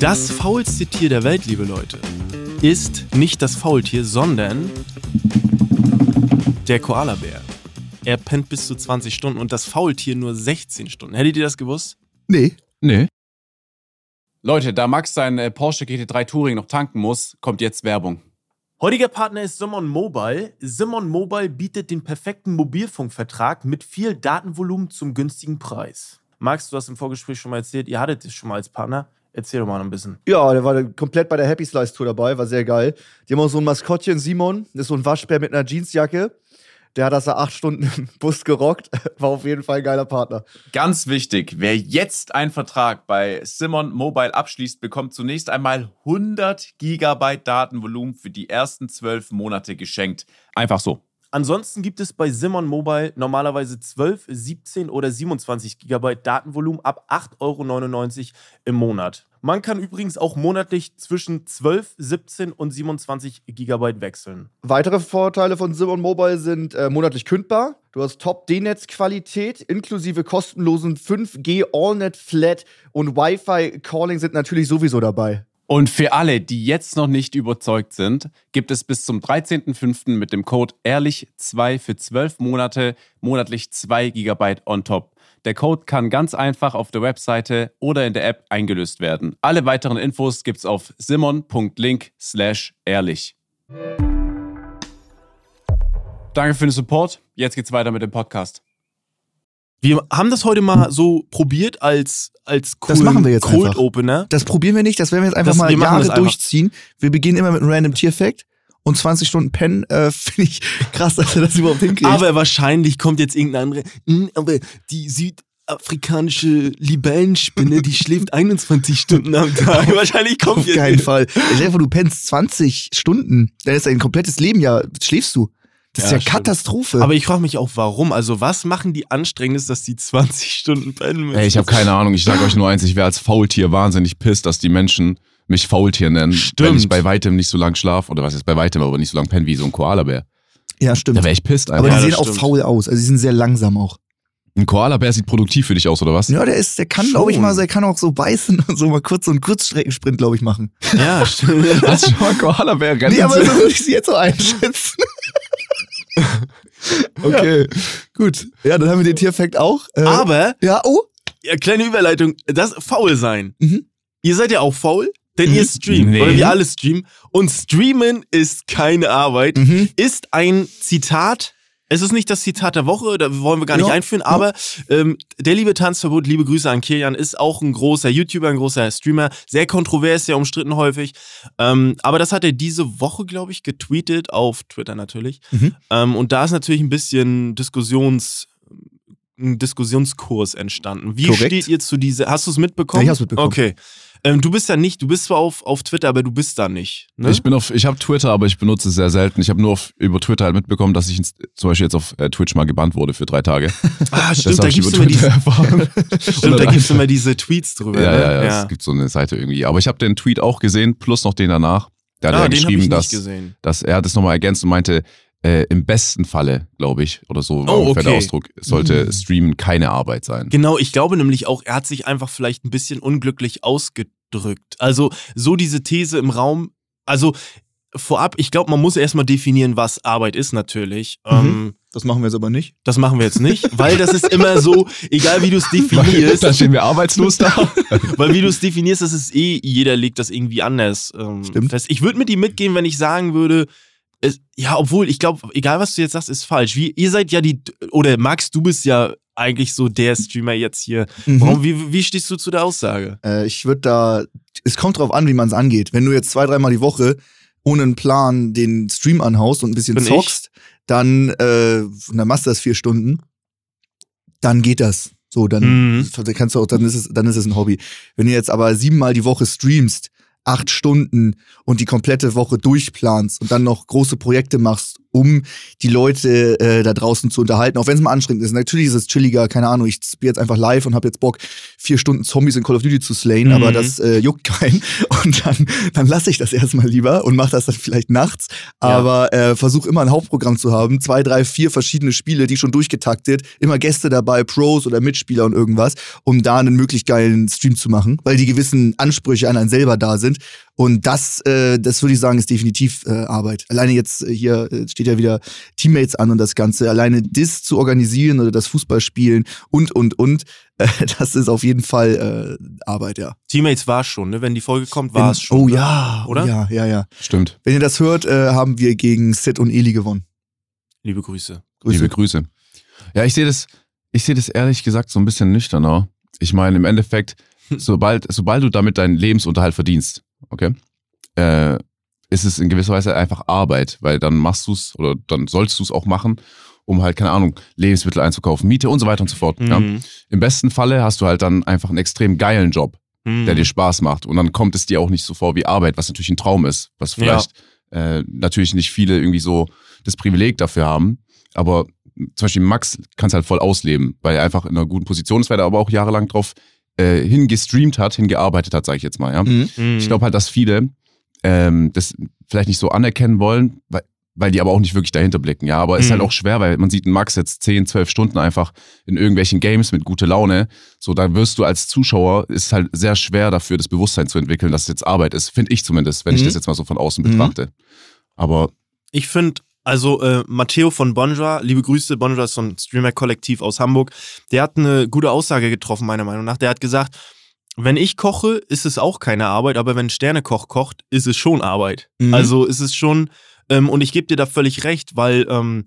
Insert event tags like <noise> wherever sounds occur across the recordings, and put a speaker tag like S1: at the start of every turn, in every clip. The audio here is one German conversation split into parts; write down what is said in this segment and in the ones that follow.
S1: Das faulste Tier der Welt, liebe Leute, ist nicht das Faultier, sondern der Koalabär. Er pennt bis zu 20 Stunden und das Faultier nur 16 Stunden. Hättet ihr das gewusst?
S2: Nee.
S3: Nee. Leute, da Max sein äh, Porsche GT3 Touring noch tanken muss, kommt jetzt Werbung.
S1: Heutiger Partner ist Simon Mobile. Simon Mobile bietet den perfekten Mobilfunkvertrag mit viel Datenvolumen zum günstigen Preis. Max, du hast im Vorgespräch schon mal erzählt, ihr hattet es schon mal als Partner. Erzähl doch mal noch ein bisschen.
S2: Ja, der war komplett bei der Happy Slice Tour dabei, war sehr geil. Die haben auch so ein Maskottchen, Simon, das ist so ein Waschbär mit einer Jeansjacke. Der hat das da acht Stunden im Bus gerockt. <laughs> War auf jeden Fall ein geiler Partner.
S3: Ganz wichtig, wer jetzt einen Vertrag bei Simon Mobile abschließt, bekommt zunächst einmal 100 Gigabyte Datenvolumen für die ersten zwölf Monate geschenkt. Einfach so.
S1: Ansonsten gibt es bei Simon Mobile normalerweise 12, 17 oder 27 GB Datenvolumen ab 8,99 Euro im Monat. Man kann übrigens auch monatlich zwischen 12, 17 und 27 GB wechseln.
S2: Weitere Vorteile von Simon Mobile sind äh, monatlich kündbar. Du hast Top-D-Netz-Qualität inklusive kostenlosen 5G AllNet Flat und Wi-Fi Calling sind natürlich sowieso dabei.
S3: Und für alle, die jetzt noch nicht überzeugt sind, gibt es bis zum 13.05. mit dem Code ehrlich2 für 12 Monate monatlich 2 GB on top. Der Code kann ganz einfach auf der Webseite oder in der App eingelöst werden. Alle weiteren Infos gibt's auf simon.link slash ehrlich. Danke für den Support. Jetzt geht's weiter mit dem Podcast.
S1: Wir haben das heute mal so probiert als, als
S2: cool, das machen wir jetzt
S1: Cold
S2: einfach.
S1: Opener.
S2: Das probieren wir nicht, das werden wir jetzt einfach das, mal Jahre durchziehen. Wir beginnen immer mit einem Random Tier-Fact und 20 Stunden pennen, äh, <laughs> finde ich krass, dass er das überhaupt hinkriegt.
S1: Aber wahrscheinlich kommt jetzt irgendeine andere, hm, aber die südafrikanische Libellenspinne, die schläft <laughs> 21 Stunden am Tag. wahrscheinlich kommt
S2: Auf keinen Fall. Stell dir vor, du pennst 20 Stunden, dann ist dein komplettes Leben ja, schläfst du. Das ist ja, ja Katastrophe.
S1: Aber ich frage mich auch, warum? Also, was machen die Anstrengendes, dass die 20 <laughs> Stunden pennen müssen?
S3: Ey, ich habe keine Ahnung. Ich sage euch nur eins, ich wäre als Faultier wahnsinnig pisst, dass die Menschen mich Faultier nennen, stimmt. wenn ich bei weitem nicht so lang schlafe. Oder was ist bei weitem, aber nicht so lang penne wie so ein Koalabär.
S2: Ja, stimmt.
S3: Da wäre ich pisst
S2: einfach. Aber die ja, sehen auch faul aus. Also, die sind sehr langsam auch.
S3: Ein Koalabär sieht produktiv für dich aus, oder was?
S2: Ja, der ist, der kann, glaube ich mal, der kann auch so beißen und so mal kurz so einen Kurzstreckensprint, glaube ich, machen.
S1: Ja, <laughs> stimmt.
S3: Hast du schon mal Koalabär rennen
S2: Nee, aber so würde ich sie jetzt so einschätzen. <laughs> okay, gut. Ja, dann haben wir den Tierfakt auch.
S1: Äh, Aber,
S2: ja, oh.
S1: Ja, kleine Überleitung, das faul sein. Mhm. Ihr seid ja auch faul, denn mhm. ihr streamt, nee. oder wir alle streamen. Und streamen ist keine Arbeit, mhm. ist ein Zitat es ist nicht das Zitat der Woche, da wollen wir gar nicht ja, einführen, aber ähm, der liebe Tanzverbot, liebe Grüße an Kilian, ist auch ein großer YouTuber, ein großer Streamer, sehr kontrovers, sehr umstritten häufig. Ähm, aber das hat er diese Woche, glaube ich, getweetet, auf Twitter natürlich. Mhm. Ähm, und da ist natürlich ein bisschen Diskussions ein Diskussionskurs entstanden. Wie Korrekt. steht ihr zu dieser? Hast du es mitbekommen?
S2: Ja, ich hab's mitbekommen.
S1: Okay. Ähm, du bist ja nicht, du bist zwar auf, auf Twitter, aber du bist da nicht. Ne?
S3: Ich bin auf, ich habe Twitter, aber ich benutze es sehr selten. Ich habe nur auf, über Twitter halt mitbekommen, dass ich zum Beispiel jetzt auf äh, Twitch mal gebannt wurde für drei Tage.
S1: Ah, <laughs> <laughs> stimmt, da gibt's immer diese, stimmt, da gibt's immer diese Tweets drüber.
S3: Ja, ne? ja, ja, ja, es gibt so eine Seite irgendwie. Aber ich habe den Tweet auch gesehen, plus noch den danach. Da hat ah, er geschrieben, dass, dass er hat es nochmal ergänzt und meinte, äh, im besten Falle, glaube ich, oder so war
S1: oh, okay.
S3: der Ausdruck, sollte mhm. Streamen keine Arbeit sein.
S1: Genau, ich glaube nämlich auch, er hat sich einfach vielleicht ein bisschen unglücklich ausgedrückt. Also so diese These im Raum, also vorab, ich glaube, man muss erstmal definieren, was Arbeit ist natürlich. Mhm. Ähm,
S2: das machen wir jetzt aber nicht.
S1: Das machen wir jetzt nicht, weil das ist immer so, egal wie du es definierst.
S3: Dann stehen wir arbeitslos da. <laughs>
S1: weil wie du es definierst, das ist eh, jeder legt das irgendwie anders ähm,
S2: Stimmt.
S1: fest. Ich würde mit ihm mitgehen, wenn ich sagen würde, es, ja, obwohl, ich glaube, egal was du jetzt sagst, ist falsch. Wie, ihr seid ja die, oder Max, du bist ja eigentlich so der Streamer jetzt hier. Mhm. Warum, wie, wie stehst du zu der Aussage?
S2: Äh, ich würde da, es kommt drauf an, wie man es angeht. Wenn du jetzt zwei, dreimal die Woche ohne einen Plan den Stream anhaust und ein bisschen Bin zockst, ich? dann, äh, dann machst du das vier Stunden, dann geht das. So, dann mhm. kannst du auch, dann ist es, dann ist es ein Hobby. Wenn du jetzt aber siebenmal die Woche streamst, acht Stunden und die komplette Woche durchplanst und dann noch große Projekte machst, um die Leute äh, da draußen zu unterhalten, auch wenn es mal anstrengend ist. Natürlich ist es chilliger, keine Ahnung, ich spiele jetzt einfach live und habe jetzt Bock, vier Stunden Zombies in Call of Duty zu slayen, mhm. aber das äh, juckt keinen. <laughs> Und dann, dann lasse ich das erstmal lieber und mache das dann vielleicht nachts. Aber ja. äh, versuche immer ein Hauptprogramm zu haben. Zwei, drei, vier verschiedene Spiele, die schon durchgetaktet, immer Gäste dabei, Pros oder Mitspieler und irgendwas, um da einen möglichst geilen Stream zu machen, weil die gewissen Ansprüche an einen selber da sind. Und das, äh, das würde ich sagen, ist definitiv äh, Arbeit. Alleine jetzt äh, hier äh, steht ja wieder Teammates an und das Ganze. Alleine das zu organisieren oder das Fußballspielen und, und, und, äh, <laughs> das ist auf jeden Fall äh, Arbeit, ja.
S1: Teammates war es schon, ne? Wenn die Folge kommt, war es schon.
S2: Oh ne? ja, oder? Ja, ja, ja.
S4: Stimmt.
S2: Wenn ihr das hört, äh, haben wir gegen Sid und Eli gewonnen.
S1: Liebe Grüße.
S4: Grüße. Liebe Grüße. Ja, ich sehe das, ich sehe das ehrlich gesagt so ein bisschen nüchterner. Ich meine, im Endeffekt, <laughs> sobald, sobald du damit deinen Lebensunterhalt verdienst, okay, äh, ist es in gewisser Weise einfach Arbeit, weil dann machst du es oder dann sollst du es auch machen, um halt, keine Ahnung, Lebensmittel einzukaufen, Miete und so weiter und so fort. Mhm. Ja? Im besten Falle hast du halt dann einfach einen extrem geilen Job, mhm. der dir Spaß macht. Und dann kommt es dir auch nicht so vor wie Arbeit, was natürlich ein Traum ist, was vielleicht ja. äh, natürlich nicht viele irgendwie so das Privileg dafür haben. Aber zum Beispiel Max kann es halt voll ausleben, weil er einfach in einer guten Position ist, weil er aber auch jahrelang drauf äh, hingestreamt hat, hingearbeitet hat, sage ich jetzt mal. Ja? Mhm. Ich glaube halt, dass viele ähm, das vielleicht nicht so anerkennen wollen, weil, weil die aber auch nicht wirklich dahinter blicken. Ja, aber es mhm. ist halt auch schwer, weil man sieht einen Max jetzt 10, 12 Stunden einfach in irgendwelchen Games mit gute Laune. So, da wirst du als Zuschauer, ist halt sehr schwer dafür, das Bewusstsein zu entwickeln, dass es jetzt Arbeit ist. Finde ich zumindest, wenn mhm. ich das jetzt mal so von außen mhm. betrachte. Aber.
S1: Ich finde, also äh, Matteo von Bonja, liebe Grüße, Bonja ist so ein Streamer-Kollektiv aus Hamburg, der hat eine gute Aussage getroffen, meiner Meinung nach. Der hat gesagt, wenn ich koche, ist es auch keine Arbeit, aber wenn Sternekoch kocht, ist es schon Arbeit. Mhm. Also ist es schon, ähm, und ich gebe dir da völlig recht, weil ähm,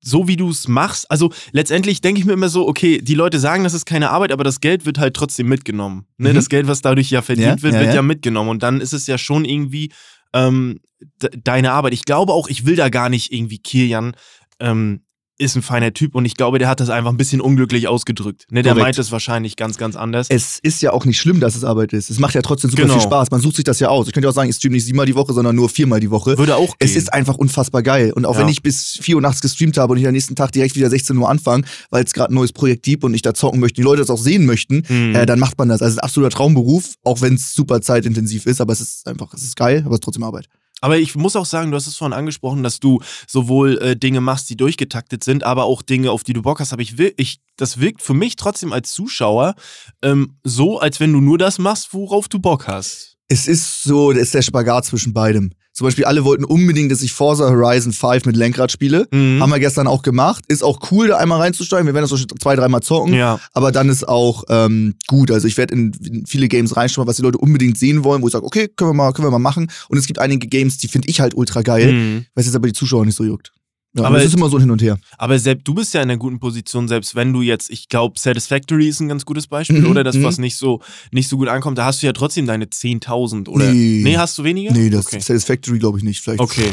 S1: so wie du es machst, also letztendlich denke ich mir immer so, okay, die Leute sagen, das ist keine Arbeit, aber das Geld wird halt trotzdem mitgenommen. Ne? Mhm. Das Geld, was dadurch ja verdient ja, wird, ja, wird ja. ja. mitgenommen. Und dann ist es ja schon irgendwie ähm, deine Arbeit. Ich glaube auch, ich will da gar nicht irgendwie Kirjan ähm, ist ein feiner Typ und ich glaube, der hat das einfach ein bisschen unglücklich ausgedrückt. Ne, der Korrekt. meint es wahrscheinlich ganz, ganz anders.
S2: Es ist ja auch nicht schlimm, dass es Arbeit ist. Es macht ja trotzdem super genau. viel Spaß. Man sucht sich das ja aus. Ich könnte auch sagen, ich streame nicht siebenmal die Woche, sondern nur viermal die Woche.
S1: Würde auch gehen.
S2: Es ist einfach unfassbar geil. Und auch ja. wenn ich bis vier Uhr nachts gestreamt habe und ich am nächsten Tag direkt wieder 16 Uhr anfange, weil es gerade ein neues Projekt gibt und ich da zocken möchte, die Leute das auch sehen möchten, mhm. äh, dann macht man das. Also es ist ein absoluter Traumberuf, auch wenn es super zeitintensiv ist, aber es ist einfach, es ist geil, aber es ist trotzdem Arbeit.
S1: Aber ich muss auch sagen, du hast es vorhin angesprochen, dass du sowohl äh, Dinge machst, die durchgetaktet sind, aber auch Dinge, auf die du Bock hast. Aber ich ich, das wirkt für mich trotzdem als Zuschauer ähm, so, als wenn du nur das machst, worauf du Bock hast.
S2: Es ist so, das ist der Spagat zwischen beidem. Zum Beispiel alle wollten unbedingt, dass ich Forza Horizon 5 mit Lenkrad spiele. Mhm. Haben wir gestern auch gemacht. Ist auch cool, da einmal reinzusteigen. Wir werden das so zwei, dreimal zocken. Ja. Aber dann ist auch ähm, gut. Also ich werde in, in, viele Games reinschauen, was die Leute unbedingt sehen wollen, wo ich sage, okay, können wir mal, können wir mal machen. Und es gibt einige Games, die finde ich halt ultra geil, mhm. was jetzt aber die Zuschauer nicht so juckt. Ja, aber es ist immer so hin und her.
S1: Aber selbst du bist ja in einer guten Position, selbst wenn du jetzt, ich glaube, Satisfactory ist ein ganz gutes Beispiel, mhm, oder das, mhm. was nicht so, nicht so gut ankommt, da hast du ja trotzdem deine 10.000, oder? Nee. nee, hast du weniger?
S2: Nee, das okay. Satisfactory glaube ich nicht. Vielleicht
S1: okay.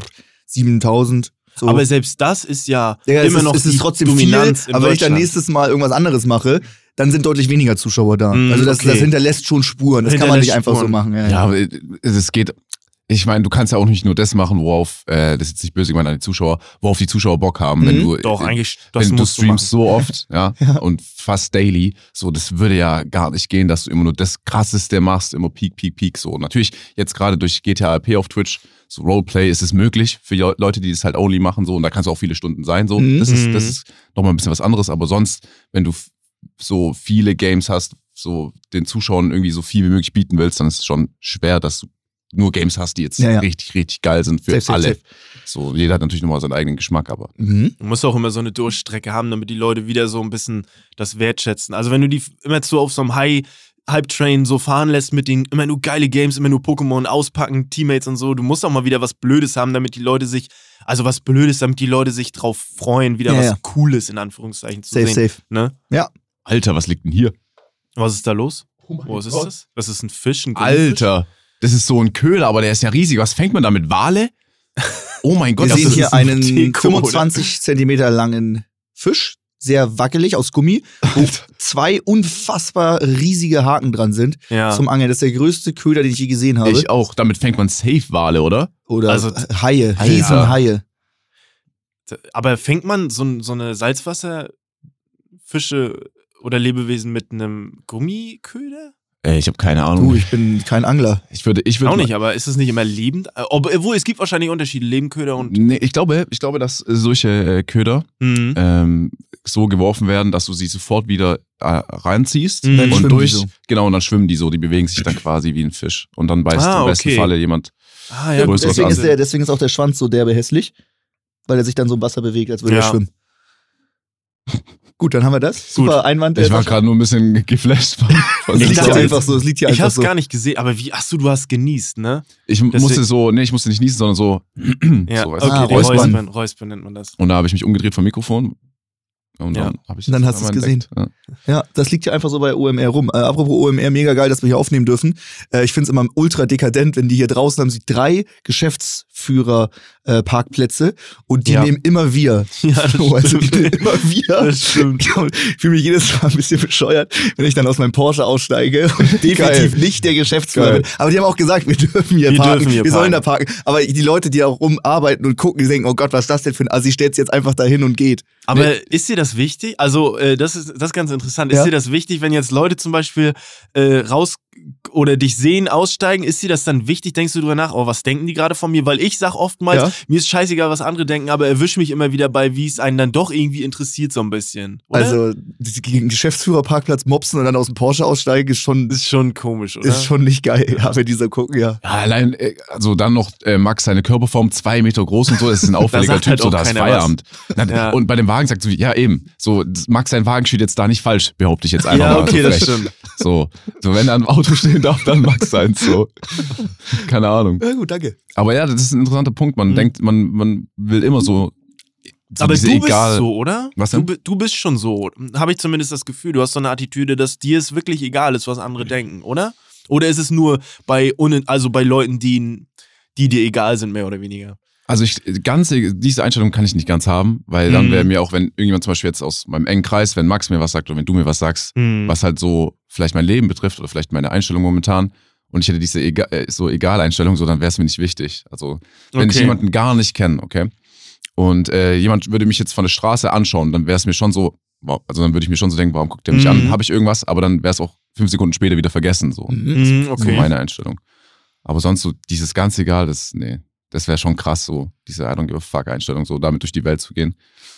S2: 7.000. So.
S1: Aber selbst das ist ja,
S2: ja immer ist, noch ist es trotzdem Dominanz viel, aber wenn ich dann nächstes Mal irgendwas anderes mache, dann sind deutlich weniger Zuschauer da. Mm, also das, okay. das hinterlässt schon Spuren. Das kann man nicht einfach Spuren. so machen.
S4: Ja, ja, aber es geht ich meine, du kannst ja auch nicht nur das machen, worauf, äh, das ist jetzt nicht böse gemeint an die Zuschauer, worauf die Zuschauer Bock haben, mhm. wenn du,
S1: Doch, eigentlich,
S4: das wenn du streamst du so oft, <laughs> ja, ja, und fast daily, so, das würde ja gar nicht gehen, dass du immer nur das Krasseste machst, immer Peak, Peak, Peak, so. Natürlich, jetzt gerade durch GTA RP auf Twitch, so Roleplay ist es möglich für Leute, die das halt only machen, so, und da kannst du auch viele Stunden sein, so. Mhm. Das ist, das mhm. ist nochmal ein bisschen was anderes, aber sonst, wenn du so viele Games hast, so den Zuschauern irgendwie so viel wie möglich bieten willst, dann ist es schon schwer, dass du nur Games hast, die jetzt ja, ja. richtig, richtig geil sind für safe, alle. Safe, safe. So, jeder hat natürlich nochmal seinen eigenen Geschmack, aber.
S1: Mhm. Du musst auch immer so eine Durchstrecke haben, damit die Leute wieder so ein bisschen das wertschätzen. Also wenn du die immer so auf so einem High, Hype-Train so fahren lässt mit den immer nur geile Games, immer nur Pokémon auspacken, Teammates und so, du musst auch mal wieder was Blödes haben, damit die Leute sich, also was Blödes, damit die Leute sich drauf freuen, wieder ja, was Cooles in Anführungszeichen zu
S2: safe,
S1: sehen.
S2: Safe, safe.
S1: Ne?
S2: Ja.
S4: Alter, was liegt denn hier?
S1: Was ist da los? Oh was ist das? Was ist ein Fisch? Ein
S4: Alter. Das ist so ein Köder, aber der ist ja riesig. Was fängt man damit? Wale? Oh mein Gott.
S2: Wir sehen hier einen Deko, 25 Zentimeter langen Fisch, sehr wackelig aus Gummi, wo zwei unfassbar riesige Haken dran sind ja. zum Angeln. Das ist der größte Köder, den ich je gesehen habe.
S4: Ich auch. Damit fängt man safe Wale, oder?
S2: Oder also, Haie, Riesenhaie.
S1: Aber fängt man so, so eine Salzwasserfische oder Lebewesen mit einem Gummiköder?
S4: Ich habe keine Ahnung.
S2: Du, ich bin kein Angler.
S4: Ich würde, ich würde
S1: auch nicht, aber ist es nicht immer lebend? Äh, obwohl es gibt wahrscheinlich Unterschiede, Lebendköder und.
S4: Nee, ich glaube, ich glaube, dass solche äh, Köder mhm. ähm, so geworfen werden, dass du sie sofort wieder äh, reinziehst mhm. und durch. So. Genau, und dann schwimmen die so, die bewegen sich dann quasi wie ein Fisch. Und dann beißt ah, im besten Falle jemand.
S2: Ah, ja, deswegen ist, der, deswegen ist auch der Schwanz so derbe hässlich, weil er sich dann so im Wasser bewegt, als würde ja. er schwimmen. Gut, dann haben wir das. Super Gut. Einwand.
S4: Ich war gerade nur ein bisschen geflasht von, <laughs>
S2: von Es liegt hier einfach so. Es liegt hier
S1: ich
S2: hab's
S1: so. gar nicht gesehen, aber wie, achso, du hast genießt, ne?
S4: Ich Deswegen. musste so, nee, ich musste nicht niesen, sondern so. <clears throat>
S1: ja, so, okay, ah, Räuspern. Räuspern, Räuspern nennt man das.
S4: Und da habe ich mich umgedreht vom Mikrofon,
S2: und dann, ja. ich dann hast du es gesehen. Ja. ja. das liegt ja einfach so bei OMR rum. Äh, apropos OMR, mega geil, dass wir hier aufnehmen dürfen. Äh, ich finde es immer ultra dekadent, wenn die hier draußen haben sie drei Geschäftsführer-Parkplätze äh, und die ja. nehmen immer wir. <laughs> Ja, das so, also die nehmen immer wir. Das stimmt. <laughs> Ich fühle mich jedes Mal ein bisschen bescheuert, wenn ich dann aus meinem Porsche aussteige und <laughs> definitiv nicht der Geschäftsführer bin. Aber die haben auch gesagt, wir dürfen hier wir parken. Dürfen hier wir parken. sollen da parken. Aber die Leute, die da rumarbeiten und gucken, die denken, oh Gott, was ist das denn für ein Assi, stellt jetzt einfach dahin und geht.
S1: Aber nee. ist dir das wichtig? Also, äh, das, ist, das ist ganz interessant. Ist ja. dir das wichtig, wenn jetzt Leute zum Beispiel äh, raus oder dich sehen, aussteigen, ist dir das dann wichtig? Denkst du drüber nach, oh, was denken die gerade von mir? Weil ich sag oftmals, ja. mir ist scheißegal, was andere denken, aber erwisch mich immer wieder bei, wie es einen dann doch irgendwie interessiert, so ein bisschen. Oder?
S2: Also, gegen Geschäftsführerparkplatz mopsen und dann aus dem Porsche aussteigen, ist schon.
S1: Ist schon komisch, oder?
S2: Ist schon nicht geil, ja, wenn dieser gucken, ja.
S4: ja allein, äh, also dann noch äh, Max seine Körperform zwei Meter groß und so, das ist ein <laughs> auffälliger Typ, halt so da ist Feierabend. ja. Und bei dem Wagen sagt so, ja eben, so, Max sein Wagen steht jetzt da nicht falsch, behaupte ich jetzt einfach ja,
S1: mal. Ja, okay, das stimmt.
S4: So, so, wenn er im Auto stehen darf, dann Max sein, so. <laughs> Keine Ahnung.
S2: Ja, gut, danke.
S4: Aber ja, das ist ein interessanter Punkt. Man mhm. denkt, man, man will immer so.
S1: so Aber du egal bist so, oder?
S4: Was denn?
S1: Du, du bist schon so. Habe ich zumindest das Gefühl. Du hast so eine Attitüde, dass dir es wirklich egal ist, was andere denken, oder? Oder ist es nur bei, also bei Leuten, die, die dir egal sind, mehr oder weniger?
S4: Also ich, ganz, diese Einstellung kann ich nicht ganz haben, weil dann wäre mhm. mir auch, wenn irgendjemand zum Beispiel jetzt aus meinem engen Kreis, wenn Max mir was sagt oder wenn du mir was sagst, mhm. was halt so vielleicht mein Leben betrifft oder vielleicht meine Einstellung momentan, und ich hätte diese egal, äh, so Egal-Einstellung, so dann wäre es mir nicht wichtig. Also wenn okay. ich jemanden gar nicht kenne, okay, und äh, jemand würde mich jetzt von der Straße anschauen, dann wäre es mir schon so, also dann würde ich mir schon so denken, warum guckt der mich mhm. an? Habe ich irgendwas? Aber dann wäre es auch fünf Sekunden später wieder vergessen, so. Mhm, okay. So meine Einstellung. Aber sonst so dieses ganz egal, das, nee, das wäre schon krass, so diese I don't give a fuck Einstellung, so damit durch die Welt zu gehen.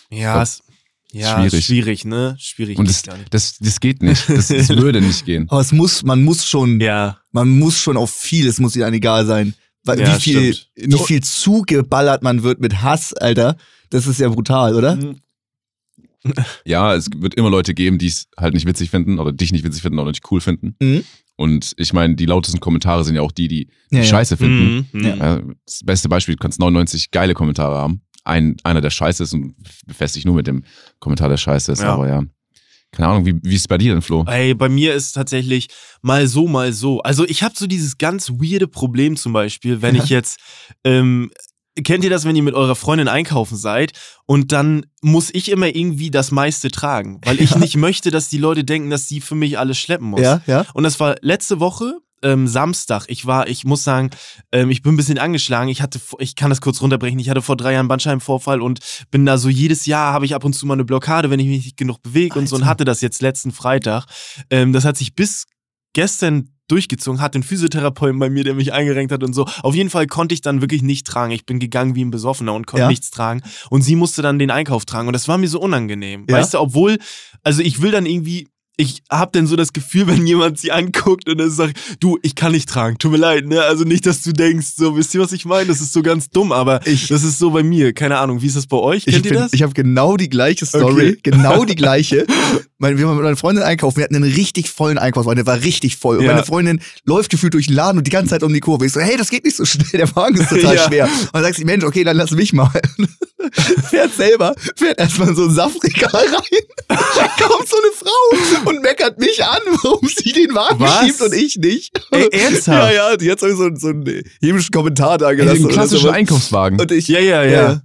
S1: Ja, es, ja schwierig. schwierig, ne? Schwierig.
S4: Und das, das, das geht nicht. Das, das <laughs> würde nicht gehen.
S2: Aber es muss, man muss schon, ja. man muss schon auf viel, es muss ihnen egal sein. Weil ja, wie viel, stimmt. wie viel zugeballert man wird mit Hass, Alter. Das ist ja brutal, oder? Mhm.
S4: Ja, es wird immer Leute geben, die es halt nicht witzig finden oder dich nicht witzig finden oder nicht cool finden. Mhm. Und ich meine, die lautesten Kommentare sind ja auch die, die, die ja, Scheiße ja. finden. Mhm, ja. Das beste Beispiel, du kannst 99 geile Kommentare haben. Ein, einer, der Scheiße ist und befestigt nur mit dem Kommentar, der Scheiße ist. Aber ja, keine Ahnung, wie, wie ist es bei dir denn, Flo?
S1: Ey, bei mir ist es tatsächlich mal so, mal so. Also ich habe so dieses ganz weirde Problem zum Beispiel, wenn ich <laughs> jetzt ähm, Kennt ihr das, wenn ihr mit eurer Freundin einkaufen seid und dann muss ich immer irgendwie das meiste tragen, weil ich ja. nicht möchte, dass die Leute denken, dass sie für mich alles schleppen muss.
S2: Ja, ja.
S1: Und das war letzte Woche, ähm, Samstag. Ich war, ich muss sagen, ähm, ich bin ein bisschen angeschlagen. Ich hatte, ich kann das kurz runterbrechen. Ich hatte vor drei Jahren Bandscheibenvorfall und bin da so jedes Jahr habe ich ab und zu mal eine Blockade, wenn ich mich nicht genug bewege und so und hatte das jetzt letzten Freitag. Ähm, das hat sich bis gestern durchgezogen, hat den Physiotherapeuten bei mir, der mich eingerenkt hat und so. Auf jeden Fall konnte ich dann wirklich nicht tragen. Ich bin gegangen wie ein Besoffener und konnte ja. nichts tragen. Und sie musste dann den Einkauf tragen. Und das war mir so unangenehm. Ja. Weißt du, obwohl, also ich will dann irgendwie ich habe dann so das Gefühl, wenn jemand sie anguckt und dann sagt, du, ich kann nicht tragen, tut mir leid, ne? Also nicht, dass du denkst, so, wisst ihr, was ich meine? Das ist so ganz dumm, aber ich, das ist so bei mir. Keine Ahnung, wie ist das bei euch? Kennt
S2: ich
S1: ihr das?
S2: Ich habe genau die gleiche Story, okay. genau die <laughs> gleiche. Meine, wir haben mit meiner Freundin einkaufen, wir hatten einen richtig vollen Einkaufswagen, der war richtig voll. Und ja. meine Freundin läuft gefühlt durch den Laden und die ganze Zeit um die Kurve. Ich so, hey, das geht nicht so schnell, der Wagen ist total <laughs> ja. schwer. Und dann sagt sie, Mensch, okay, dann lass mich mal. <laughs> fährt selber, fährt erstmal so ein Saftregal rein. kommt so eine Frau und meckert mich an, <laughs> warum sie den Wagen Was? schiebt und ich nicht.
S1: Ey, ernsthaft? <laughs>
S2: Ja, ja, die hat so, so einen hämischen Kommentar da gelassen.
S4: Ey, den klassischen Einkaufswagen.
S2: Und ich, ja, ja, ja. ja.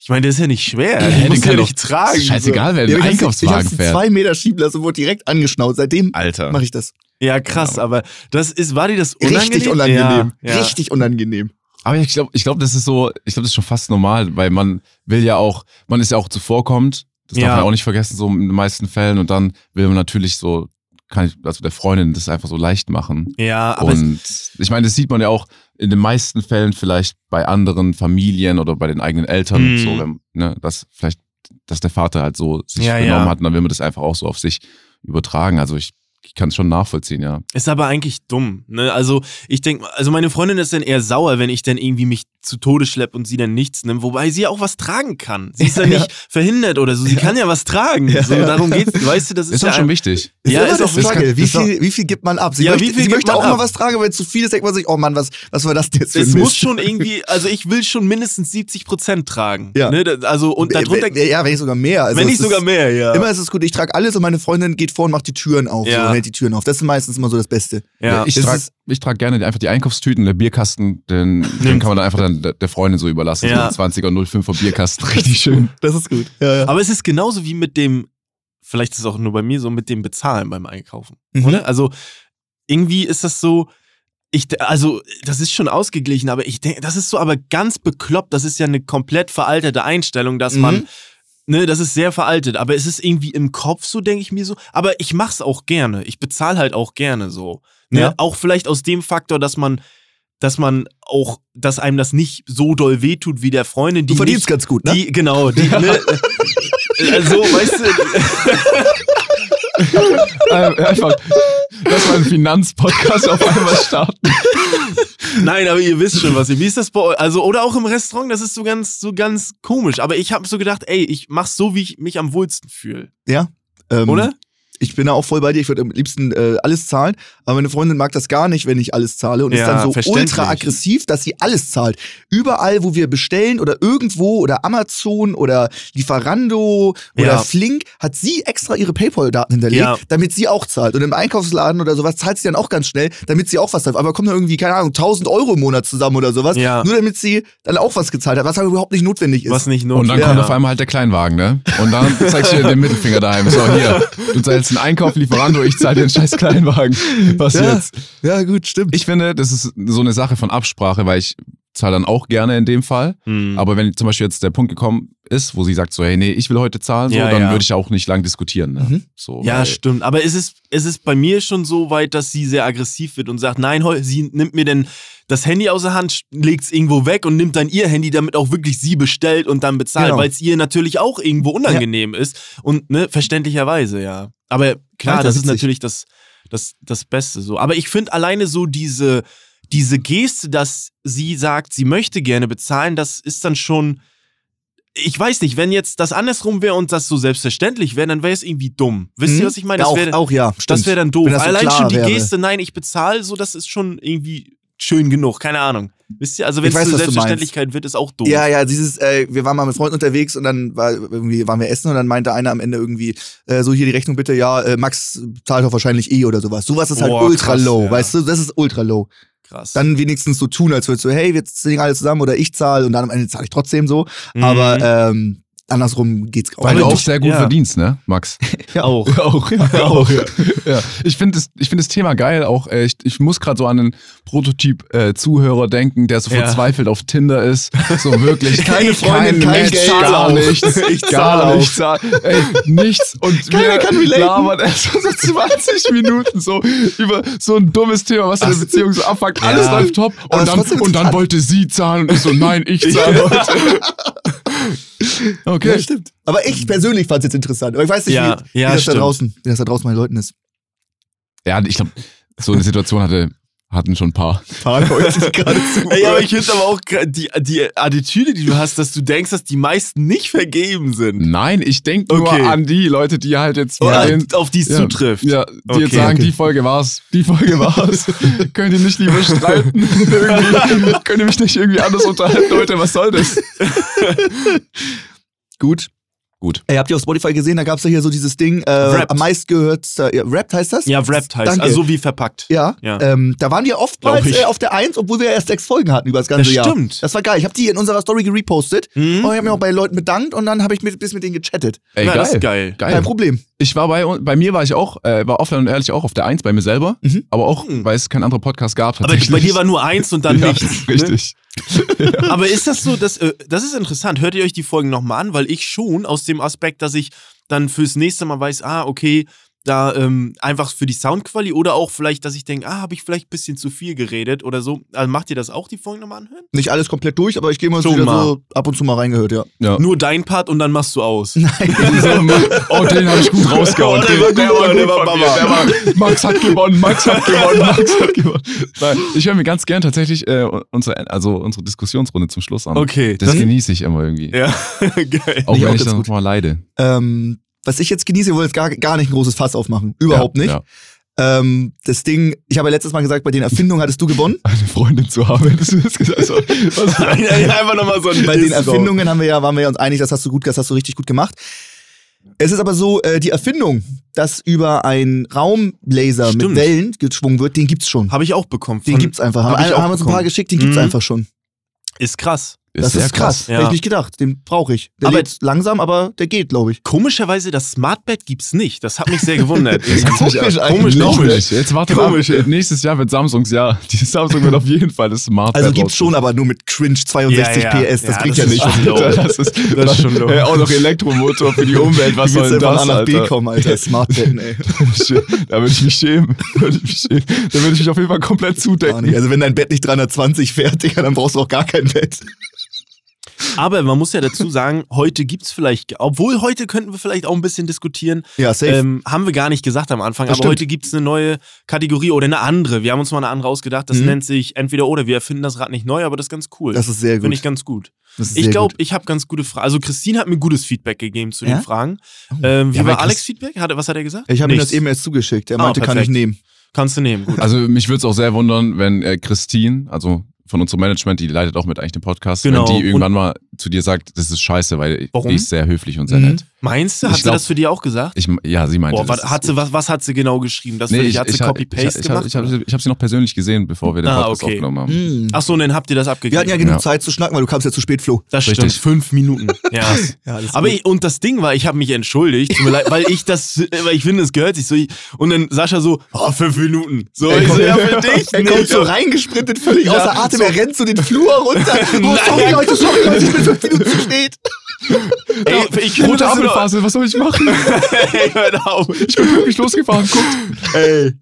S1: Ich meine, der ist ja nicht schwer. Ja, den muss ja nicht tragen.
S4: Scheißegal, wer den ja, Einkaufswagen
S2: ich fährt. Ich zwei Meter schieben lassen wurde direkt angeschnauzt. Seitdem mache ich das.
S1: Ja, krass, genau. aber das ist, war dir das unangenehm?
S2: Richtig unangenehm. Ja, Richtig unangenehm.
S4: Aber ich glaube, ich glaube, das ist so, ich glaube, das ist schon fast normal, weil man will ja auch, man ist ja auch zuvorkommend Das darf man auch nicht vergessen, so in den meisten Fällen. Und dann will man natürlich so, kann ich, also der Freundin das einfach so leicht machen.
S1: Ja, aber.
S4: Und ich meine, das sieht man ja auch in den meisten Fällen vielleicht bei anderen Familien oder bei den eigenen Eltern, mhm. so, wenn, ne, dass vielleicht, dass der Vater halt so sich ja, genommen ja. hat und dann will man das einfach auch so auf sich übertragen. Also ich ich kann es schon nachvollziehen, ja.
S1: Ist aber eigentlich dumm. Ne? Also ich denke, also meine Freundin ist dann eher sauer, wenn ich dann irgendwie mich zu Tode schleppe und sie dann nichts nimmt, wobei sie ja auch was tragen kann. Sie ist <laughs> ja, ja nicht verhindert oder so, sie ja. kann ja was tragen. Ja, so, darum geht's, weißt du, das ist,
S4: ist
S1: ja
S4: auch schon wichtig.
S2: Ist ja, ist auch Frage. Wie viel, wie viel gibt man ab? Sie
S1: ja,
S2: möchte,
S1: wie viel
S2: sie möchte auch
S1: ab?
S2: mal was tragen, wenn zu viel ist, denkt man sich, oh Mann, was, was war das jetzt
S1: für Es muss schon irgendwie, also ich will schon mindestens 70 Prozent tragen.
S2: Ja.
S1: Ne? Also und darunter.
S2: Ja, wenn nicht sogar mehr. Also
S1: wenn nicht sogar mehr, ja.
S2: Immer ist es gut. Ich trage alles und meine Freundin geht vor und macht die Türen auf. Ja. So, hält die Türen auf. Das ist meistens immer so das Beste.
S4: Ja. Ich trage trag gerne einfach die Einkaufstüten, der Bierkasten, den, den kann man dann einfach dann der Freundin so überlassen. Ja. So 20er 05er Bierkasten. <laughs> <laughs> Richtig schön.
S2: Das ist gut.
S1: Ja, ja. Aber es ist genauso wie mit dem, vielleicht ist es auch nur bei mir so, mit dem Bezahlen beim Einkaufen. Mhm. Oder? Also irgendwie ist das so, ich, also, das ist schon ausgeglichen, aber ich denke, das ist so aber ganz bekloppt. Das ist ja eine komplett veraltete Einstellung, dass mhm. man, ne, das ist sehr veraltet, aber es ist irgendwie im Kopf so, denke ich mir so. Aber ich mach's auch gerne. Ich bezahle halt auch gerne so. Ne? Ja. Auch vielleicht aus dem Faktor, dass man dass man auch, dass einem das nicht so doll wehtut wie der Freundin. Die
S2: du verdienst
S1: nicht,
S2: ganz gut, ne?
S1: Die, genau, die, <laughs> ne, also, weißt
S4: du. <laughs> einfach, lass mal einen Finanzpodcast auf einmal starten.
S1: Nein, aber ihr wisst schon, was ihr. Wie ist das bei euch? Also, oder auch im Restaurant, das ist so ganz, so ganz komisch. Aber ich habe so gedacht, ey, ich mach's so, wie ich mich am wohlsten fühle.
S2: Ja.
S1: Ähm, oder?
S2: Ich bin da auch voll bei dir, ich würde am liebsten äh, alles zahlen, aber meine Freundin mag das gar nicht, wenn ich alles zahle und ja, ist dann so ultra aggressiv, dass sie alles zahlt. Überall, wo wir bestellen oder irgendwo oder Amazon oder Lieferando oder ja. Flink, hat sie extra ihre Paypal-Daten hinterlegt, ja. damit sie auch zahlt. Und im Einkaufsladen oder sowas zahlt sie dann auch ganz schnell, damit sie auch was hat. Aber kommt dann irgendwie, keine Ahnung, 1000 Euro im Monat zusammen oder sowas, nur damit sie dann auch was gezahlt hat, was aber überhaupt nicht notwendig ist.
S1: Was nicht
S4: notwendig Und dann kommt auf einmal halt der Kleinwagen, ne? Und dann zeigst du dir den Mittelfinger daheim. So, hier, du zahlst jetzt einen Einkauf, Lieferando, ich zahle den scheiß Kleinwagen. Was
S2: ja,
S4: jetzt?
S2: Ja, gut, stimmt.
S4: Ich finde, das ist so eine Sache von Absprache, weil ich zahle dann auch gerne in dem Fall. Mhm. Aber wenn zum Beispiel jetzt der Punkt gekommen ist, wo sie sagt so, hey, nee, ich will heute zahlen, so, ja, dann ja. würde ich auch nicht lang diskutieren. Ne? Mhm. So,
S1: ja, stimmt. Aber ist es, ist es bei mir schon so weit, dass sie sehr aggressiv wird und sagt, nein, sie nimmt mir denn das Handy aus der Hand, legt es irgendwo weg und nimmt dann ihr Handy, damit auch wirklich sie bestellt und dann bezahlt, genau. weil es ihr natürlich auch irgendwo unangenehm ja. ist. Und ne, verständlicherweise, ja. Aber klar, das ist natürlich das, das, das Beste so. Aber ich finde alleine so diese, diese Geste, dass sie sagt, sie möchte gerne bezahlen, das ist dann schon. Ich weiß nicht, wenn jetzt das andersrum wäre und das so selbstverständlich wäre, dann wäre es irgendwie dumm. Wisst ihr, was ich meine?
S2: Das
S1: wär,
S2: auch, auch, ja.
S1: Stimmt. Das wäre dann doof. So Allein schon die wäre. Geste, nein, ich bezahle, so, das ist schon irgendwie schön genug, keine Ahnung. Wisst ihr, also wenn es zur Selbstverständlichkeit wird, ist auch doof.
S2: Ja, ja, dieses, äh, wir waren mal mit Freunden unterwegs und dann war irgendwie waren wir essen und dann meinte einer am Ende irgendwie, äh, so hier die Rechnung bitte, ja, äh, Max zahlt doch wahrscheinlich eh oder sowas. Sowas ist halt oh, ultra krass, low, ja. weißt du, das ist ultra low.
S1: Krass.
S2: Dann wenigstens so tun, als würdest du, hey, wir ziehen alle zusammen oder ich zahle und dann am Ende zahle ich trotzdem so. Mhm. Aber ähm, andersrum geht's
S4: auch. Weil du auch sehr gut ja. verdienst, ne, Max? <laughs> <laughs>
S1: ja, auch.
S4: auch, ja, auch, ja. ja. Ich finde das, ich find das Thema geil. Auch äh, ich, ich muss gerade so an einen Prototyp-Zuhörer äh, denken, der so verzweifelt auf Tinder ist. So <laughs> wirklich.
S2: Keine Freundin, kein, kein Geld.
S4: Gar nichts. Ich gar nichts. Ey, nichts. Und
S2: Keiner kann relaten.
S4: labert erst so 20 Minuten so über so ein dummes Thema, was in der Beziehung so abfuckt. Alles läuft top. Und dann, und dann wollte sie zahlen und ich so, nein, ich zahle heute.
S2: Okay. Ja, stimmt. Aber ich persönlich fand es jetzt interessant. Aber ich weiß nicht, ja, wie, ja, wie das da draußen, wie das da draußen bei Leuten ist.
S4: Ja, ich glaube, so eine Situation hatte hatten schon ein paar.
S2: Ein paar Leute, die <laughs> gerade zu.
S1: Ey, aber ich finde aber auch die, die Attitüde, die du hast, dass du denkst, dass die meisten nicht vergeben sind.
S4: Nein, ich denke nur okay. an die Leute, die halt jetzt.
S1: Ja, auf die es ja, zutrifft.
S4: Ja, die okay, jetzt sagen, okay. die Folge war's. Die Folge war's. <laughs> Könnt ihr nicht lieber streiten? <laughs> Könnt ihr mich nicht irgendwie anders unterhalten, Leute? Was soll das?
S2: Gut.
S4: Gut.
S2: Ey, habt ihr auf Spotify gesehen? Da gab es ja hier so dieses Ding, äh, am meist gehört, äh, ja, Wrapped heißt das?
S1: Ja, Wrapped heißt Danke. also wie verpackt.
S2: Ja. ja. Ähm, da waren wir oftmals äh, auf der Eins, obwohl wir erst sechs Folgen hatten über das ganze das Jahr.
S1: Stimmt.
S2: Das war geil. Ich habe die in unserer Story gerepostet mhm. und ich habe mich auch bei Leuten bedankt und dann habe ich mit, bis mit denen gechattet.
S4: Ey,
S1: ja,
S4: geil.
S1: Das ist geil.
S2: geil. Kein Problem.
S4: Ich war bei, bei mir war ich auch, äh, war offen und ehrlich auch auf der Eins bei mir selber,
S2: Mhm.
S4: aber auch,
S1: Hm.
S4: weil es keinen anderen Podcast gab.
S1: Aber bei dir war nur eins und dann <laughs>
S4: ja,
S1: nichts. Ne?
S4: Richtig. <laughs>
S1: Aber ist das so, dass, äh, das ist interessant. Hört ihr euch die Folgen nochmal an? Weil ich schon aus dem Aspekt, dass ich dann fürs nächste Mal weiß, ah, okay, da ähm, einfach für die Soundqualität oder auch vielleicht, dass ich denke, ah, habe ich vielleicht ein bisschen zu viel geredet oder so. Also macht ihr das auch, die Folgen nochmal anhören?
S2: Nicht alles komplett durch, aber ich gehe mal so
S1: mal.
S2: so ab und zu mal reingehört, ja.
S4: Ja.
S1: Nur dein Part und dann machst du aus. <laughs> <laughs>
S4: So, oh, den habe ich gut rausgehauen. <laughs>
S1: Oh, der
S4: Den-
S1: war gut,
S4: der war
S1: der
S4: gut
S1: war
S4: mir.
S1: Baba.
S4: Der war, Max hat gewonnen, Max hat gewonnen, Max hat gewonnen. Nein, ich höre mir ganz gern tatsächlich äh, unsere, also unsere Diskussionsrunde zum Schluss an.
S1: Okay.
S4: Das
S1: das-
S4: genieße ich immer irgendwie.
S1: ja, geil.
S4: Auch
S2: Ich auch
S4: wenn ich
S2: ganz
S4: dann
S2: gut.
S4: mal leide.
S2: Ähm, was ich jetzt genieße, ich wollte jetzt gar, gar nicht ein großes Fass aufmachen. Überhaupt
S4: ja,
S2: nicht.
S4: Ja.
S2: Ähm, das Ding, ich habe ja letztes Mal gesagt, bei den Erfindungen hattest du gewonnen. <laughs>
S4: Eine Freundin zu haben, hättest du das gesagt. Also, was, <laughs>
S1: Einfach nochmal so ein
S2: Bei den. Erfindungen haben wir ja, waren wir ja uns einig, das hast du gut, das hast du richtig gut gemacht. Es ist aber so, äh, die Erfindung, dass über einen Raumlaser
S1: Stimmt.
S2: mit Wellen geschwungen wird, den gibt's schon.
S1: Habe ich auch bekommen.
S2: Den
S1: Von-
S2: gibt's einfach. Haben,
S1: hab
S2: haben uns ein paar geschickt, den gibt's
S1: Mhm.
S2: einfach schon.
S1: Ist krass.
S2: Das
S4: sehr
S2: ist krass.
S1: Ja.
S2: Hätte ich nicht gedacht. Den brauche ich. Der
S1: Aber-
S2: lädt langsam, aber der geht, glaube ich.
S1: Komischerweise, das Smartbed gibt's nicht. Das hat mich sehr gewundert. <laughs>
S2: Komisch
S1: komisch,
S2: eigentlich.
S4: Komisch. Jetzt warte mal. ab.
S1: Komisch, ja.
S4: Nächstes Jahr wird Samsungs Jahr. <laughs> Die Samsung wird auf jeden Fall das Smart.
S2: Also gibt's schon, aber nur mit Cringe 62
S1: Ja, ja.
S2: PS. Das
S1: Ja,
S2: bringt ja nicht.
S1: schon low.
S4: Alter, <laughs> das ist,
S1: Das ist schon low.
S4: Ey, auch noch Elektromotor für die Umwelt. Was soll denn das,
S2: A nach B
S4: Alter?
S2: kommen, Alter. Smartbetten, ey.
S4: Da würde ich mich schämen. Da würde ich mich schämen. Da würde ich mich auf jeden Fall komplett zudecken.
S2: Also wenn dein Bett nicht 320 fährt, Digga, dann brauchst du auch gar kein Bett.
S1: Aber man muss ja dazu sagen, heute gibt's vielleicht, obwohl heute könnten wir vielleicht auch ein bisschen diskutieren,
S2: Ja, safe.
S1: ähm, haben wir gar nicht gesagt am Anfang,
S2: Das
S1: aber
S2: stimmt.
S1: heute gibt's eine neue Kategorie oder eine andere. Wir haben uns mal eine andere ausgedacht, das
S2: Mhm.
S1: nennt sich entweder oder. Wir erfinden das Rad nicht neu, aber das ist ganz cool.
S2: das ist sehr gut.
S1: Finde ich ganz gut. Ich glaube, ich habe ganz gute Fragen. Also Christine hat mir gutes Feedback gegeben zu
S2: Ja?
S1: den Fragen. Ähm, wie
S4: Ja,
S1: war Alex Feedback? Hat, was hat er gesagt?
S2: Ich habe ihm das eben erst zugeschickt. Er
S1: Ah,
S2: meinte, kann ich nehmen.
S1: Kannst du nehmen, gut.
S4: Also mich würde es auch sehr wundern, wenn äh, Christine, also von unserem Management, die leitet auch mit eigentlich den Podcast,
S1: Genau.
S4: wenn die irgendwann mal zu dir sagt, das ist scheiße, weil
S1: Warum?
S4: die ist sehr höflich und sehr
S2: Mhm.
S4: nett.
S1: Meinst du?
S4: Ich
S1: Hat sie
S4: glaub-
S1: das für dich auch gesagt?
S4: Ich, ja, sie meinte
S1: Boah,
S4: das
S1: was, hat sie, was, was hat sie genau geschrieben? Das
S4: Nee, ich,
S1: hat sie
S4: ich, ich,
S1: Copy-Paste
S4: ich,
S1: gemacht?
S4: ich, ich, ich habe sie noch persönlich gesehen, bevor wir den
S1: Ah,
S4: Podcast
S1: okay.
S4: aufgenommen haben.
S2: Mhm.
S1: Ach so, und dann habt ihr das abgegeben.
S2: Wir hatten ja genug
S4: Ja.
S2: Zeit zu schnacken, weil du kamst ja zu spät, Flo.
S1: Das
S4: Richtig.
S1: stimmt, fünf Minuten. <laughs> Ja.
S2: Ja,
S1: Aber ich, und das Ding war, ich habe mich entschuldigt, tut mir leid, weil ich das, weil ich finde, es gehört sich so. Ich, und dann Sascha so, oh, fünf Minuten. So, ich so, ja, <laughs> für dich.
S2: Er kommt so reingesprintet, völlig außer Atem.
S1: So-
S2: Er rennt so den Flur runter. <laughs> Oh, sorry, Leute, sorry, Leute, ich bin fünf Minuten zu spät.
S1: Ey, ich finde
S4: Rote Ampelphase, was soll ich machen? <laughs>
S1: Ey, hör auf.
S4: Ich bin wirklich losgefahren, guckt.
S1: Ey.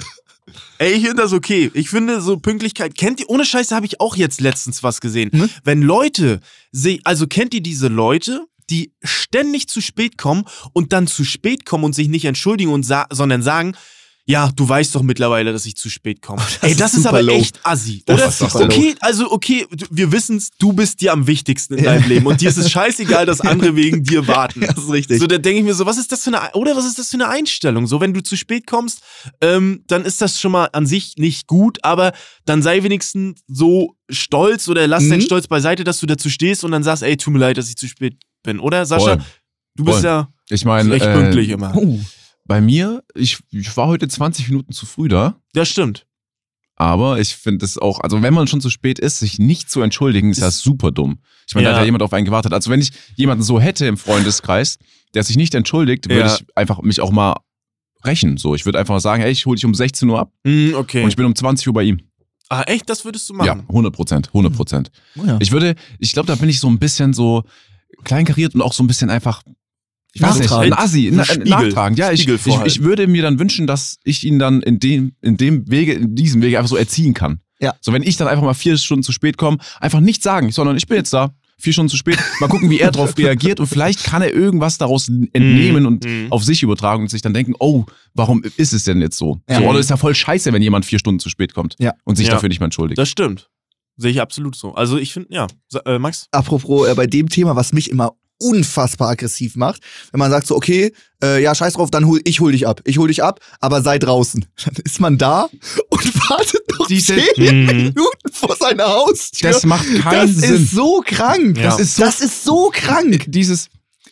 S1: Ey, ich finde das okay. Ich finde so Pünktlichkeit. Kennt ihr, ohne Scheiße habe ich auch jetzt letztens was gesehen.
S2: Hm?
S1: Wenn Leute, also kennt ihr diese Leute, die ständig zu spät kommen und dann zu spät kommen und sich nicht entschuldigen und sa sondern sagen, ja, du weißt doch mittlerweile, dass ich zu spät komme. Ey,
S2: ist
S1: das ist,
S2: super
S1: aber
S2: low.
S1: echt assi,
S2: Das
S1: oder?
S2: ist super
S1: okay, also okay, wir wissen's, du bist dir am wichtigsten in deinem <laughs> Leben und dir ist es scheißegal, dass andere wegen dir <laughs> warten.
S2: Das ist richtig.
S1: So, da denke ich mir so, was ist das für eine, oder was ist das für eine Einstellung? So, wenn du zu spät kommst, ähm, dann ist das schon mal an sich nicht gut, aber dann sei wenigstens so stolz oder lass deinen
S2: Mhm.
S1: Stolz beiseite, dass du dazu stehst und dann sagst, ey, tut mir leid, dass ich zu spät bin, oder? Sascha,
S4: Voll.
S1: du bist
S4: voll.
S1: ja
S4: Ich meine,
S1: echt
S4: äh,
S1: pünktlich immer.
S2: Oh.
S4: Bei mir, ich, ich war heute 20 Minuten zu früh da.
S1: Das stimmt.
S4: Aber ich finde es auch, also wenn man schon zu spät ist, sich nicht zu entschuldigen, ist ja
S1: Ist-
S4: super dumm. Ich meine, da
S1: Ja.
S4: hat ja jemand auf einen gewartet. Also wenn ich jemanden so hätte im Freundeskreis, der sich nicht entschuldigt, würde
S1: Ja.
S4: ich einfach mich auch mal rächen. So, ich würde einfach sagen, hey, ich hole dich um 16 Uhr ab
S1: Mm, okay.
S4: und ich bin um 20 Uhr bei ihm.
S1: ah, echt? Das würdest du
S4: Ja,
S1: machen?
S4: 100 Prozent, 100 Prozent.
S2: Oh ja.
S4: Ich würde, ich glaube, da bin ich so ein bisschen so kleinkariert und auch so ein bisschen einfach ich weiß nicht, ein. Assi, na,
S1: Spiegel.
S4: nachtragend. Ja, ich,
S1: Spiegel
S4: ich, ich würde mir dann wünschen, dass ich ihn dann in dem, in dem Wege, in diesem Wege einfach so erziehen kann.
S2: Ja.
S4: So, wenn ich dann einfach mal vier Stunden zu spät komme, einfach nichts sagen, sondern ich bin jetzt da, vier Stunden zu spät, mal gucken, wie er darauf <laughs> reagiert und vielleicht kann er irgendwas daraus entnehmen
S1: Mm,
S4: und
S1: mm.
S4: auf sich übertragen und sich dann denken, oh, warum ist es denn jetzt so?
S2: Ja.
S4: so oder ist ja voll scheiße, wenn jemand vier Stunden zu spät kommt
S2: Ja.
S4: und sich
S1: Ja.
S4: dafür nicht mehr entschuldigt.
S1: Das stimmt. Sehe ich absolut so. Also ich finde, ja. Äh, Max?
S2: Apropos äh, bei dem Thema, was mich immer unfassbar aggressiv macht, wenn man sagt so, okay, äh, ja, scheiß drauf, dann hol ich hol dich ab. Ich hol dich ab, aber sei draußen. <laughs> Dann ist man da und <laughs> wartet noch
S4: Diese-
S2: zehn
S1: Mhm.
S2: Minuten vor seiner Haustür.
S4: Das macht keinen
S2: das
S4: Sinn.
S2: ist so krank.
S1: Ja.
S2: Das, ist so, das ist so krank.
S4: dieses,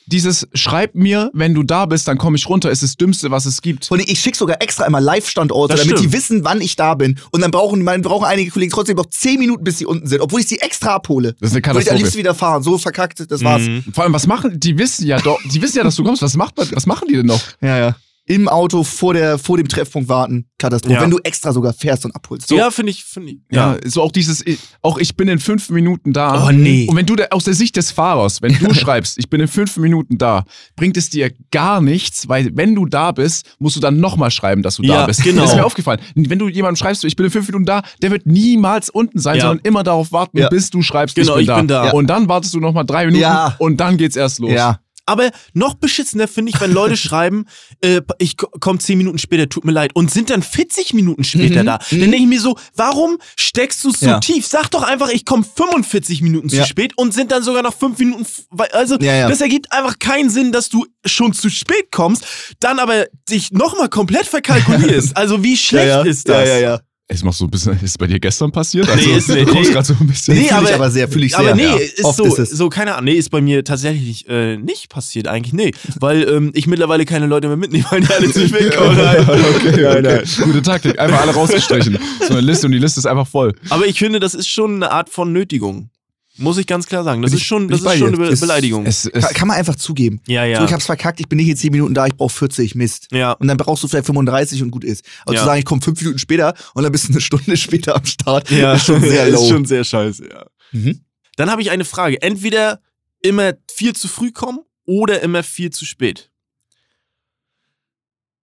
S4: dieses schreib mir, wenn du da bist, dann komme ich runter, ist das Dümmste, was es gibt.
S2: Und ich schicke sogar extra immer Live-Standorte, damit
S1: stimmt.
S2: die wissen, wann ich da bin. Und dann brauchen, man brauchen einige Kollegen trotzdem noch zehn Minuten, bis sie unten sind, obwohl ich sie extra abhole.
S4: Das ist eine
S2: Würde ich am
S4: Katastrophe.
S2: liebsten wieder fahren. So verkackt, das war's.
S1: Mhm.
S4: Vor allem, was machen, die wissen ja doch, die wissen ja, dass du kommst. Was macht man, was machen die denn noch?
S2: Ja, ja. Im Auto vor, der, vor dem Treffpunkt warten, Katastrophe.
S1: Ja.
S2: Wenn du extra sogar fährst und abholst. So.
S1: Ja, finde ich, finde ich.
S4: Ja, so auch dieses, auch ich bin in fünf Minuten da.
S1: Oh, nee.
S4: Und wenn du da, aus der Sicht des Fahrers, wenn du <laughs> schreibst, ich bin in fünf Minuten da, bringt es dir gar nichts, weil wenn du da bist, musst du dann nochmal schreiben, dass du
S1: Ja,
S4: da bist.
S1: genau.
S4: Das ist mir aufgefallen. Wenn du jemandem schreibst, ich bin in fünf Minuten da, der wird niemals unten sein,
S1: Ja.
S4: sondern immer darauf warten,
S2: Ja.
S4: bis du schreibst,
S1: Genau,
S4: ich bin
S1: ich
S4: da.
S1: bin da.
S2: Ja.
S4: Und dann wartest du nochmal drei Minuten
S2: Ja.
S4: und dann geht's erst los.
S2: Ja.
S1: Aber noch beschissener finde ich, wenn Leute <laughs> schreiben, äh, ich ko- komm 10 Minuten später, tut mir leid, und sind dann 40 Minuten später
S2: Mhm,
S1: da. Dann denke ich mir so, warum steckst du so
S2: Ja.
S1: tief? Sag doch einfach, ich komme 45 Minuten zu
S2: Ja.
S1: spät und sind dann sogar noch 5 Minuten. Also,
S2: Ja,
S1: das ergibt einfach keinen Sinn, dass du schon zu spät kommst, dann aber dich nochmal komplett verkalkulierst. <laughs> Also, wie schlecht ist das?
S2: Ja, ja, ja.
S4: Es macht so ein bisschen, <laughs> ist es bei dir gestern passiert? Also,
S1: Nee, ist nicht.
S4: du kommst
S1: Nee.
S4: gerade so ein bisschen.
S1: Nee, aber-
S2: ich aber sehr, fühle ich sehr.
S1: Aber nee,
S2: ja.
S1: ist
S2: Oft
S1: so,
S2: ist es.
S1: so, keine Ahnung. Nee, ist bei mir tatsächlich äh, nicht passiert, eigentlich. Nee. Weil ähm, ich mittlerweile keine Leute mehr mitnehme, weil die alle zu spät kommen.
S4: okay, <laughs> okay. Gute Taktik. Einfach alle rausgestrichen. So eine Liste und die Liste ist einfach voll.
S1: Aber ich finde, das ist schon eine Art von Nötigung. Muss ich ganz klar sagen. Das
S2: Bin
S1: ist schon, das ist schon eine Be Beleidigung.
S4: Es, es,
S2: Kann, kann man einfach zugeben.
S1: ja, ja.
S2: So, ich hab's verkackt, ich bin nicht in 10 Minuten da, ich brauche 40, Mist.
S1: ja.
S2: Und dann brauchst du vielleicht 35 und gut ist. Aber
S1: Ja.
S2: zu sagen, ich komme 5 Minuten später und dann bist du eine Stunde <laughs> später am Start,
S1: Ja,
S2: ist schon sehr <laughs> low.
S1: ist schon sehr scheiße, ja.
S2: Mhm.
S1: Dann habe ich eine Frage. Entweder immer viel zu früh kommen oder immer viel zu spät.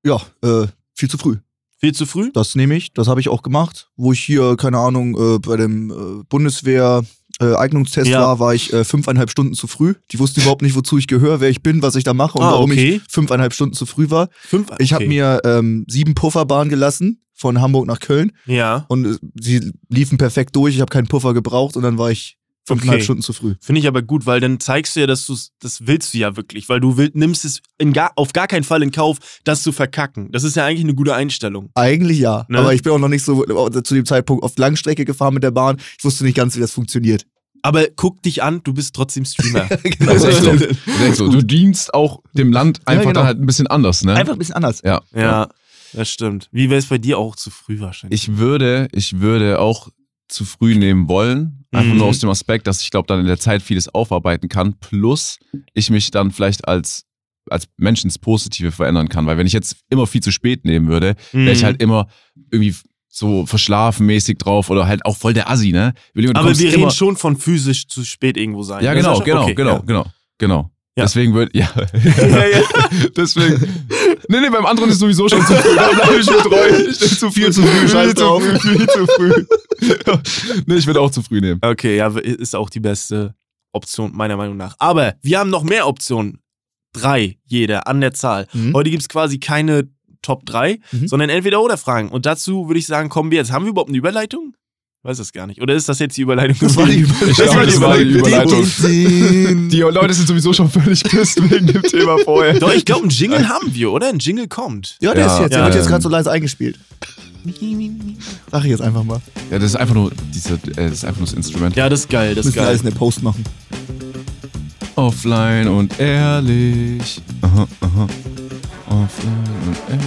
S2: Ja, äh, viel zu früh.
S1: Viel zu früh?
S2: Das nehme ich, das habe ich auch gemacht. Wo ich hier, keine Ahnung, äh, bei dem äh, Bundeswehr äh, Eignungstest
S1: Ja.
S2: war, war ich äh, fünfeinhalb Stunden zu früh. Die wussten überhaupt nicht, wozu ich gehöre, wer ich bin, was ich da mache und
S1: Ah,
S2: warum
S1: okay.
S2: ich fünfeinhalb Stunden zu früh war.
S1: Fünf?
S2: Ich habe
S1: okay.
S2: mir ähm, sieben Pufferbahnen gelassen von Hamburg nach Köln
S1: Ja.
S2: und äh, sie liefen perfekt durch. Ich habe keinen Puffer gebraucht und dann war ich fünfeinhalb
S1: Okay.
S2: Stunden zu früh.
S1: Finde ich aber gut, weil dann zeigst du ja, dass du das willst du ja wirklich, weil du will, nimmst es in gar, auf gar keinen Fall in Kauf, das zu verkacken. Das ist ja eigentlich eine gute Einstellung.
S2: Eigentlich ja,
S1: Ne?
S2: aber ich bin auch noch nicht so äh, zu dem Zeitpunkt auf Langstrecke gefahren mit der Bahn. Ich wusste nicht ganz, wie das funktioniert.
S1: Aber guck dich an, du bist trotzdem Streamer. <laughs>
S2: genau.
S4: das ist echt so. Das ist echt so. Du dienst auch dem Land einfach
S2: genau.
S4: dann halt ein bisschen anders, ne?
S2: Einfach ein bisschen anders.
S4: Ja.
S1: ja, das stimmt. Wie wäre es bei dir auch zu früh wahrscheinlich?
S4: Ich würde, ich würde auch zu früh nehmen wollen. Einfach
S1: Mhm.
S4: nur aus dem Aspekt, dass ich glaube, dann in der Zeit vieles aufarbeiten kann. Plus ich mich dann vielleicht als, als Mensch ins Positive verändern kann. Weil wenn ich jetzt immer viel zu spät nehmen würde, wäre ich
S1: Mhm.
S4: halt immer irgendwie so verschlafenmäßig drauf oder halt auch voll der Assi, ne?
S1: Aber wir reden schon von physisch zu spät irgendwo sein.
S4: Ja, genau, genau,
S1: Okay,
S4: genau,
S1: ja.
S4: genau, genau.
S1: Ja.
S4: Deswegen würde, ja.
S1: Ja, ja. <laughs>
S4: Deswegen. Nee, nee, beim anderen ist sowieso schon zu früh. Da bleibe ich mir treu. <laughs> Ich nehme zu viel zu früh.
S2: scheiß
S4: Viel zu
S2: drauf.
S4: viel zu früh. <laughs> nee, ich würde auch zu früh nehmen.
S1: Okay, ja, ist auch die beste Option, meiner Meinung nach. Aber wir haben noch mehr Optionen. Drei, jeder, an der Zahl.
S2: Mhm.
S1: Heute gibt es quasi keine Top 3,
S2: Mhm.
S1: sondern entweder oder Fragen. Und dazu würde ich sagen, kommen wir jetzt. Haben wir überhaupt eine Überleitung? Weiß das gar nicht. Oder ist das jetzt die Überleitung?
S2: Das war die
S4: glaube, das war die Überleitung.
S2: Die
S4: Leute sind sowieso schon völlig pisst wegen dem Thema vorher.
S1: Doch, ich glaube, einen Jingle haben wir, oder? Ein Jingle kommt.
S2: Ja, der
S4: Ja,
S2: ist jetzt. Der
S1: ja,
S2: wird jetzt gerade so leise eingespielt. Sag ich jetzt einfach mal.
S4: Ja, das ist einfach nur, diese, äh, das ist einfach nur das Instrument.
S1: Ja, das ist geil, das ist
S2: Müssen wir
S1: geil.
S2: alles in der Post machen.
S4: Offline und ehrlich. Aha, aha. Offline und ehrlich.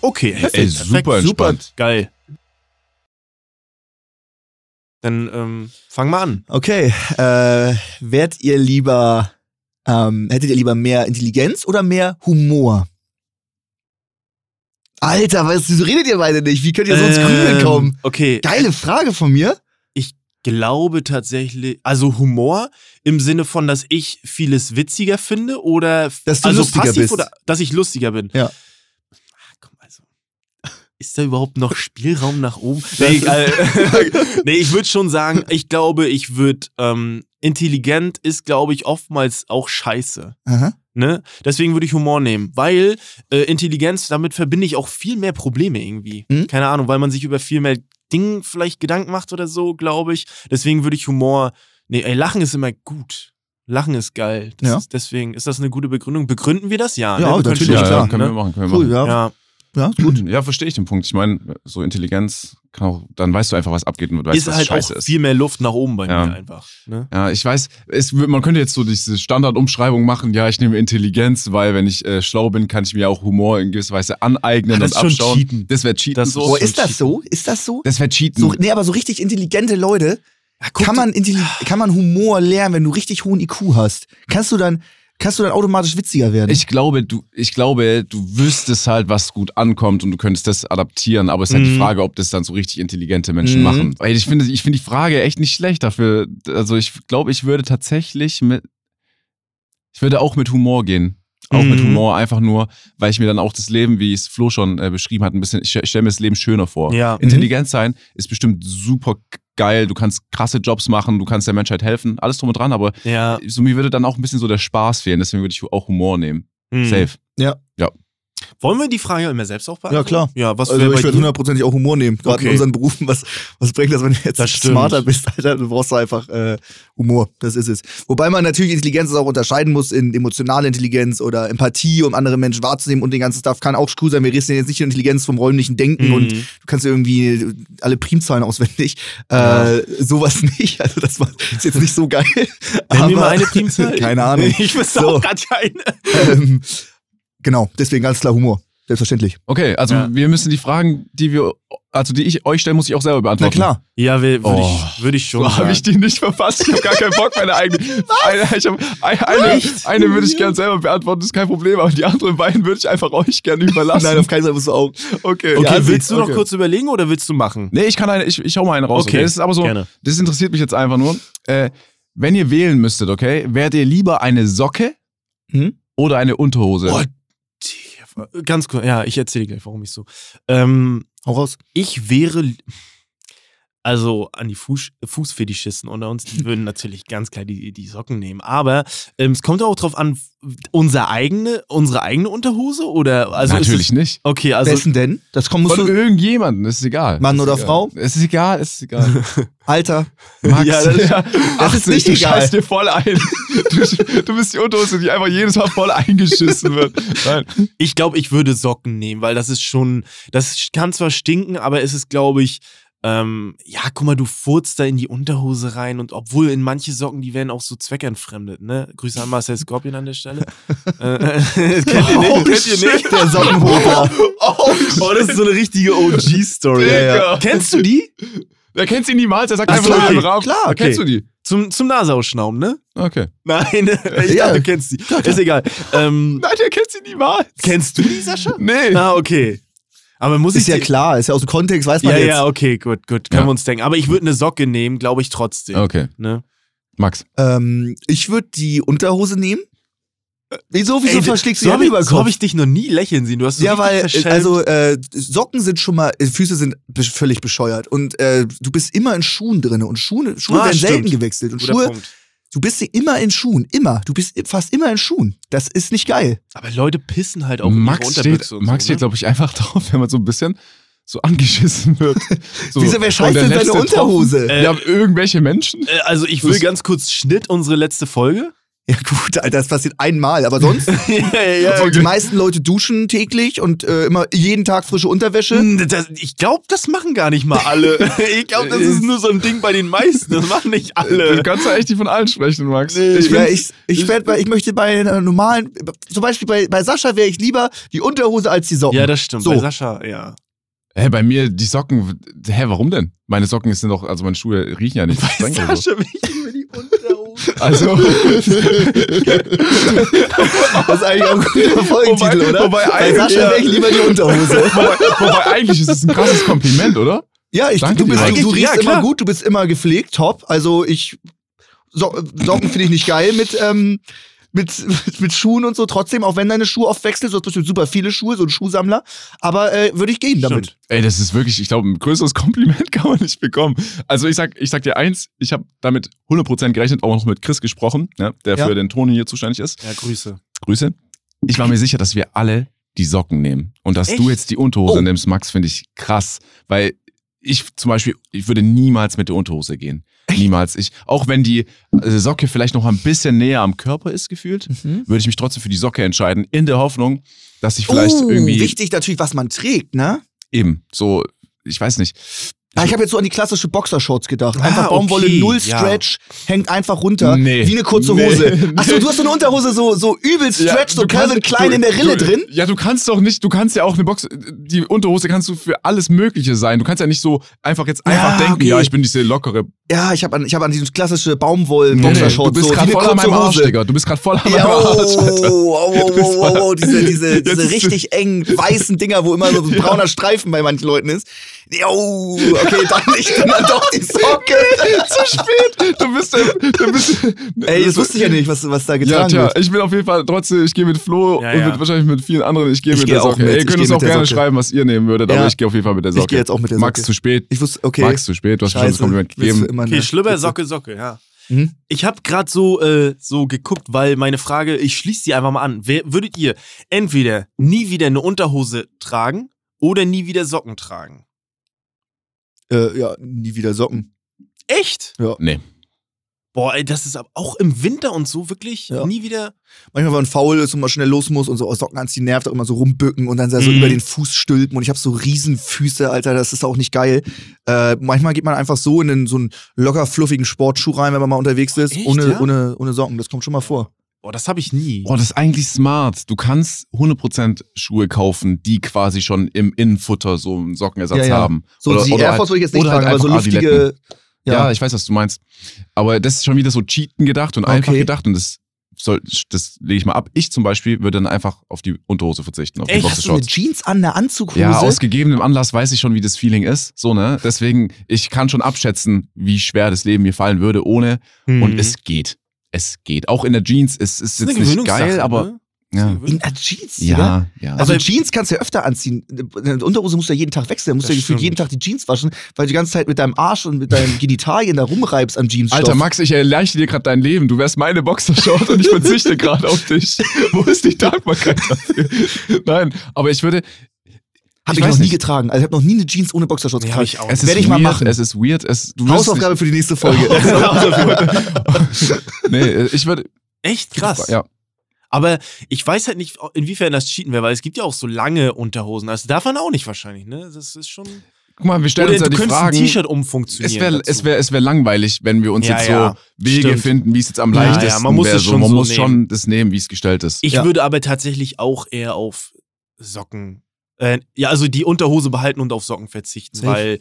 S1: Okay, perfekt,
S4: Ey,
S1: perfekt,
S4: super
S1: super
S4: entspannt.
S1: geil. Dann ähm, fang mal an.
S2: Okay, äh, wärt ihr lieber, ähm, hättet ihr lieber mehr Intelligenz oder mehr Humor? Alter, was, wieso redet ihr beide nicht? Wie könnt ihr so ins Grübeln
S1: Ähm,
S2: kommen?
S1: Okay,
S2: Geile Frage von mir.
S1: glaube tatsächlich, also Humor im Sinne von, dass ich vieles witziger finde oder
S2: Dass du
S1: also
S2: lustiger
S1: passiv
S2: bist.
S1: oder dass ich lustiger bin.
S2: Ja.
S1: Ist da überhaupt noch Spielraum nach oben? Nee, äh, <laughs> nee ich würde schon sagen, ich glaube, ich würde ähm, intelligent ist, glaube ich, oftmals auch scheiße.
S2: Aha.
S1: Ne? Deswegen würde ich Humor nehmen, weil äh, Intelligenz, damit verbinde ich auch viel mehr Probleme irgendwie.
S2: Mhm.
S1: Keine Ahnung, weil man sich über viel mehr Dinge vielleicht Gedanken macht oder so, glaube ich. Deswegen würde ich Humor. Nee, ey, Lachen ist immer gut. Lachen ist geil. Das
S2: Ja.
S1: ist, deswegen ist das eine gute Begründung. Begründen wir das? Ja,
S2: Ja,
S1: ne?
S2: Natürlich,
S4: Ja,
S2: klar,
S4: ja, können wir
S1: ne?
S4: machen, können wir
S2: Cool,
S4: machen.
S2: ja.
S1: Ja,
S2: Ja, gut.
S4: Ja, verstehe ich den Punkt. Ich meine, so Intelligenz kann auch, dann weißt du einfach, was abgeht und du weißt,
S1: ist
S4: was
S1: halt
S4: scheiße
S1: auch
S4: ist.
S1: viel mehr Luft nach oben bei
S4: Ja.
S1: mir einfach. Ne?
S4: Ja, ich weiß, es, man könnte jetzt so diese Standardumschreibung machen, ja, ich nehme Intelligenz, weil wenn ich äh, schlau bin, kann ich mir auch Humor in gewisser Weise aneignen
S1: Ah, das
S4: und
S1: ist schon
S4: abschauen.
S1: Cheaten.
S4: Das wäre Cheaten.
S1: Das ist so-
S2: Boah, ist das
S1: cheaten.
S2: so? Ist das so?
S4: das wäre Cheaten.
S2: So, nee, aber so richtig intelligente Leute,
S1: guck
S2: kann man, kann man Humor lernen, wenn du richtig hohen IQ hast? Kannst du dann, kannst du dann automatisch witziger werden.
S4: Ich glaube, du, ich glaube, du wüsstest halt, was gut ankommt und du könntest das adaptieren, aber es ist halt die
S1: Mhm.
S4: Frage, ob das dann so richtig intelligente Menschen
S2: Mhm.
S4: machen. Ey, ich finde, ich finde die Frage echt nicht schlecht dafür. Also ich glaube, ich würde tatsächlich mit, ich würde auch mit Humor gehen. Auch mit
S1: Mhm.
S4: Humor, einfach nur, weil ich mir dann auch das Leben, wie es Flo schon äh, beschrieben hat, ein bisschen, ich stelle mir das Leben schöner vor.
S1: Ja.
S4: Intelligent sein ist bestimmt super geil, du kannst krasse Jobs machen, du kannst der Menschheit helfen, alles drum und dran, aber
S1: Ja.
S4: so mir würde dann auch ein bisschen so der Spaß fehlen, deswegen würde ich auch Humor nehmen.
S1: Mhm.
S4: Safe.
S1: Wollen wir die Frage immer selbst auch beantworten?
S2: Ja, klar.
S1: Ja, was
S2: also ich
S1: dir?
S2: hundertprozentig auch Humor nehmen. Gerade in
S1: Okay.
S2: unseren Berufen, was, was bringt das, wenn du jetzt smarter bist, Alter? Du brauchst einfach äh, Humor. Das ist es. Wobei man natürlich Intelligenz auch unterscheiden muss in emotionale Intelligenz oder Empathie, um andere Menschen wahrzunehmen und den ganzen Stuff kann auch cool sein. Wir reden jetzt nicht über Intelligenz vom räumlichen Denken
S1: Mhm.
S2: und du kannst ja irgendwie alle Primzahlen auswendig.
S1: Ja.
S2: Äh, sowas nicht. Also das war, ist jetzt nicht so geil.
S1: Nenn mir mal eine Primzahl. <laughs>
S2: Keine Ahnung.
S1: Ich wüsste
S2: So.
S1: auch gerade eine.
S2: ähm, genau, deswegen ganz klar Humor. Selbstverständlich.
S4: Okay, also
S1: Ja.
S4: wir müssen die Fragen, die wir, also die ich euch stelle, muss ich auch selber
S2: Na
S4: beantworten.
S2: klar.
S1: Ja, würde
S4: Oh.
S1: ich, würd ich schon
S4: So habe ich die nicht verfasst. Ich habe gar keinen Bock, meine eigene. <laughs> Eine, ich hab, eine, eine, eine würde ich gerne selber beantworten, ist kein Problem, aber die anderen beiden würde ich einfach euch gerne überlassen.
S2: Nein, auf keinen Fall musst du auch.
S4: okay.
S1: Okay,
S2: Ja,
S1: willst du noch
S2: okay.
S1: kurz überlegen oder willst du machen?
S4: Nee, ich kann eine, ich, ich hau mal eine raus. Okay.
S1: Okay,
S4: Das ist aber so,
S1: gerne.
S4: das interessiert mich jetzt einfach nur. Äh, wenn ihr wählen müsstet, okay, wärt ihr lieber eine Socke
S2: Hm?
S4: oder eine Unterhose?
S1: Oh, Ganz kurz, ja, ich erzähle gleich, warum ich so. Ähm,
S2: Hau raus.
S1: ich wäre, also an die Fuß, Fußfetischisten unter uns, die würden natürlich ganz klar die, die Socken nehmen. Aber ähm, es kommt auch drauf an, unsere eigene, unsere eigene Unterhose oder also ist
S4: Natürlich
S1: es,
S4: nicht.
S1: Okay, also
S2: Wessen denn? Das kommt,
S4: Von
S2: du.
S4: irgendjemandem, ist egal.
S2: Mann
S4: ist
S2: oder
S4: egal.
S2: Frau?
S4: Es ist egal, es ist egal. <laughs>
S2: Alter.
S4: Max,
S1: Ja, das- <laughs>
S4: ja,
S2: das ist
S4: 80,
S2: nicht
S4: du
S2: egal.
S4: scheißt dir voll ein. <laughs> Du, du bist die Unterhose, die einfach jedes Mal voll eingeschissen wird. Nein.
S1: Ich glaube, ich würde Socken nehmen, weil das ist schon, das kann zwar stinken, aber es ist, glaube ich, ähm, ja, guck mal, du furzt da in die Unterhose rein und obwohl in manche Socken, die werden auch so zweckentfremdet, ne? Grüße an Marcel Scorpion an der Stelle. <laughs> äh, <laughs> kennt ihr nicht?
S2: Oh,
S1: kennt ihr
S2: shit,
S1: nicht?
S2: Der Sockenhofer. <laughs>
S1: Oh, das ist so eine richtige OG-Story.
S4: Digga.
S1: Kennst du die?
S4: Wer kennt sie niemals? Er sagt
S1: Ach,
S4: einfach
S1: klar,
S4: nur
S1: okay,
S4: Raum.
S2: klar,
S4: Okay. Kennst du die?
S1: Zum, zum Naseausschnauben, ne?
S4: Okay.
S1: Nein, ich
S2: Ja.
S1: dachte, du kennst die. Ist egal. Ähm,
S4: Nein, der kennt sie niemals.
S1: kennst du die, Sascha?
S4: Nee.
S1: Ah, okay. Aber muss ich
S2: Ist ja
S1: die-
S2: klar, ist ja aus dem Kontext, weiß man
S1: Ja,
S2: jetzt.
S1: ja, okay, gut, gut. Können
S4: Ja.
S1: wir uns denken. Aber ich würde eine Socke nehmen, glaube ich trotzdem.
S4: Okay.
S1: Ne?
S4: Max.
S2: Ähm, ich würde die Unterhose nehmen. Wieso, wieso
S1: Ey,
S2: verschlägst du
S1: so
S2: die
S1: hab
S2: Hände
S1: ich, so
S2: Kopf?
S1: habe ich dich noch nie lächeln sehen. Du hast so
S2: ja, weil,
S1: verschämt.
S2: also äh, Socken sind schon mal, äh, Füße sind be- völlig bescheuert und äh, du bist immer in Schuhen drin und Schuhe, Schuhe
S1: Ah,
S2: werden
S1: stimmt.
S2: selten gewechselt und
S1: Guter
S2: Schuhe,
S1: Punkt.
S2: Du bist immer in Schuhen, immer, du bist fast immer in Schuhen. Das ist nicht geil.
S1: Aber Leute pissen halt auch
S4: Max steht,
S1: und
S4: Max
S1: so,
S4: steht,
S1: ne?
S4: glaube ich, einfach <laughs> drauf, wenn man so ein bisschen so angeschissen wird. So, <laughs>
S2: Wieso, wer scheißt denn seine Unterhose?
S4: Tropfen- Ja, irgendwelche Menschen.
S1: Äh, Also ich will ganz kurz Schnitt unsere letzte Folge.
S2: Ja gut, Alter, das passiert einmal, aber sonst <laughs>
S1: ja, ja,
S2: Also die meisten Leute duschen täglich und äh, immer jeden Tag frische Unterwäsche.
S1: Das, ich glaube, das machen gar nicht mal alle. <laughs> ich glaube, das ist nur so ein Ding bei den meisten. Das machen nicht
S4: Du
S1: alle.
S4: kannst ja echt nicht von allen sprechen, Max.
S1: Nee.
S4: Ich
S2: ja, ich, ich, werd bei, ich möchte bei einer normalen, zum Beispiel bei, bei Sascha wäre ich lieber die Unterhose als die Socken.
S1: Ja, das stimmt.
S2: So.
S1: Bei Sascha, ja.
S4: Hä, bei mir die Socken. Hä, warum denn? Meine Socken sind doch, also meine Schuhe riechen ja nicht. streng oder so.
S1: Sascha, ich über die Unterhose.
S4: Also, <laughs>
S2: Das ist eigentlich auch ein guter Folgentitel,
S4: Wobei-
S2: oder?
S4: wobei
S2: bei
S4: eigentlich-
S2: Sascha wäre ich lieber die Unterhose. <laughs>
S4: wobei, wobei eigentlich ist es ein krasses Kompliment, oder?
S2: Ja, ich,
S4: Danke
S2: du, bist, du, du riechst
S1: Ja,
S2: immer gut, du bist immer gepflegt, top. Also ich so, Socken finde ich nicht geil mit, ähm, mit, mit, <laughs> mit Schuhen und so. Trotzdem, auch wenn deine Schuhe oft wechselst, du hast bestimmt super viele Schuhe, so ein Schuhsammler. Aber äh, würde ich gehen damit.
S1: Stimmt.
S4: Ey, das ist wirklich, ich glaube, ein größeres <laughs> Kompliment kann man nicht bekommen. Also ich sag, ich sag dir eins, ich habe damit 100% gerechnet, auch noch mit Chris gesprochen, ja, der
S2: Ja.
S4: für den Ton hier zuständig ist.
S1: Ja, Grüße.
S4: Grüße. Ich war mir sicher, dass wir alle die Socken nehmen. Und dass du
S1: Echt?
S4: jetzt die Unterhose
S2: Oh.
S4: nimmst, Max, finde ich krass. Weil ich zum Beispiel, ich würde niemals mit der Unterhose gehen. Niemals. Ich, auch wenn die äh, Socke vielleicht noch ein bisschen näher am Körper ist, gefühlt,
S2: Mhm.
S4: würde ich mich trotzdem für die Socke entscheiden, in der Hoffnung, dass ich vielleicht
S2: oh,
S4: irgendwie
S2: wichtig natürlich, was man trägt, ne?
S4: eben so, ich weiß nicht.
S2: Ah, ich habe jetzt so an die klassische Boxershorts gedacht. Einfach
S1: Ah,
S2: Baumwolle,
S1: okay,
S2: null
S1: ja.
S2: Stretch, hängt einfach runter.
S4: Nee.
S2: Wie eine kurze
S4: Nee.
S2: Hose. <laughs> Achso, du hast so eine Unterhose so, so übel stretch, so
S4: du kannst-
S2: Calvin Klein
S4: du-
S2: in der Rille
S4: du,
S2: drin.
S4: Ja, du kannst doch nicht, du kannst ja auch eine Box, die Unterhose kannst du für alles Mögliche sein. Du kannst ja nicht so einfach jetzt einfach
S2: Ja,
S4: denken,
S2: okay.
S4: ja, ich bin diese lockere
S2: Ja, ich habe an, ich hab an diese klassische Baumwoll-Boxershorts.
S4: Du bist
S2: so,
S4: gerade voll an meinem Arsch,
S2: Hose.
S4: Digga. Du bist gerade voll an meinem
S2: Ja,
S4: Arsch,
S2: oh,
S4: Alter.
S2: oh, oh, <laughs> oh, oh, oh, diese, diese, diese richtig engen weißen Dinger, wo immer so ein <laughs> brauner Streifen bei manchen Leuten ist. Oh, okay, dann nicht, dann doch die Socke. <laughs>
S4: Zu spät. Du bist, der- du bist
S2: Ey, das wusste ich ja nicht, was, was da
S4: Ja,
S2: getragen
S4: tja,
S2: wird.
S4: ich bin auf jeden Fall trotzdem, ich gehe mit Flo
S1: Ja,
S4: und
S1: ja.
S4: mit, wahrscheinlich mit vielen anderen, ich gehe
S2: Ich
S4: mit
S2: geh
S4: der Socke. ihr
S2: ich
S4: könnt uns auch gerne schreiben, was ihr nehmen würdet,
S2: Ja.
S4: aber ich gehe auf jeden Fall mit der Socke.
S2: Ich gehe jetzt auch mit der
S4: Max
S2: Socke.
S4: zu spät.
S2: Ich wusste, okay.
S4: Max zu spät, du hast schon das Kompliment gegeben.
S2: Immer
S1: Okay, Schlüpper,
S2: Spitze?
S1: Socke, Socke, ja.
S2: Mhm.
S1: Ich habe gerade so, äh, so geguckt, weil meine Frage, ich schließe die einfach mal an. Wer, würdet ihr entweder nie wieder eine Unterhose tragen oder nie wieder Socken tragen?
S2: Äh, ja, nie wieder Socken.
S1: Echt?
S4: Nee.
S1: Boah, ey, das ist aber auch im Winter und so wirklich
S2: Ja.
S1: nie wieder.
S2: Manchmal, wenn man faul ist und mal schnell los muss und so aus Socken anziehen nervt, auch immer so rumbücken und dann so
S1: Mhm.
S2: über den Fuß stülpen und ich habe so Riesenfüße, Alter, das ist auch nicht geil. Äh, manchmal geht man einfach so in einen, so einen locker fluffigen Sportschuh rein, wenn man mal unterwegs ist,
S1: Echt,
S2: ohne,
S1: ja?
S2: ohne, ohne Socken. Das kommt schon mal vor.
S1: Boah, das habe ich nie.
S4: Oh, das ist eigentlich smart. Du kannst 100% Schuhe kaufen, die quasi schon im Innenfutter so einen Sockenersatz
S2: Ja, ja.
S4: haben.
S2: So die Air Force würde ich jetzt nicht
S4: oder
S2: tragen,
S4: halt
S2: aber so luftige.
S4: Adiletten. Ja. ich weiß, was du meinst. Aber das ist schon wieder so Cheaten gedacht und einfach
S2: Okay.
S4: gedacht und das soll, das lege ich mal ab. Ich zum Beispiel würde dann einfach auf die Unterhose verzichten, auf die
S1: Echt?
S2: Hast du eine. Jeans an, eine Anzughose?
S4: Ja, aus gegebenem Anlass weiß ich schon, wie das Feeling ist. So, ne? Deswegen, ich kann schon abschätzen, wie schwer das Leben mir fallen würde ohne.
S1: Mhm.
S4: Und es geht. Es geht. Auch in der Jeans. Es ist
S1: Das
S4: jetzt nicht geil, aber.
S1: ne?
S4: Ja.
S2: in Jeans?
S4: Ja, ja.
S2: Also
S1: Aber-
S2: Jeans kannst du ja öfter anziehen. Eine Unterhose musst du ja jeden Tag wechseln. Du musst
S1: Das
S2: ja gefühlt jeden Tag die Jeans waschen, weil du die ganze Zeit mit deinem Arsch und mit deinen <laughs> Genitalien da rumreibst am Jeansstoff.
S4: Alter Max, ich erleichte dir gerade dein Leben. Du wärst meine Boxershort und ich verzichte gerade auf dich. <laughs> Wo ist die Dankbarkeit dafür? Nein, aber ich würde.
S2: Hab
S4: ich
S2: ich, noch nie
S4: nicht.
S2: getragen. Also ich habe noch nie eine Jeans ohne Boxershorts
S1: Nee, hab
S2: getragen.
S1: ich auch
S4: Es
S2: Werde ich
S4: weird,
S2: mal machen.
S4: Es ist weird. Es,
S2: Hausaufgabe für die nächste Folge. <laughs>
S4: Nee, ich würde.
S1: Echt krass.
S4: Ja.
S1: Aber ich weiß halt nicht, inwiefern das Cheaten wäre, weil es gibt ja auch so lange Unterhosen. Das darf man auch nicht wahrscheinlich, ne? Das ist schon.
S4: Guck mal, wir stellen
S1: Oder
S4: uns ja
S1: du
S4: die
S1: könntest
S4: Fragen.
S1: ein T-Shirt
S4: es
S1: umfunktionieren.
S4: wäre
S1: dazu.
S4: es wär, es wär langweilig, wenn wir uns
S1: Ja,
S4: jetzt
S1: ja,
S4: so Wege
S1: stimmt.
S4: finden, wie es jetzt am
S1: Ja, ja,
S4: leichtesten
S1: man muss es
S4: so,
S1: schon
S4: man
S1: so
S4: muss
S1: nehmen.
S4: schon das nehmen, wie es gestellt ist.
S1: Ich
S2: Ja.
S1: würde aber tatsächlich auch eher auf Socken. Äh, ja, also die Unterhose behalten und auf Socken verzichten,
S2: Safe.
S1: weil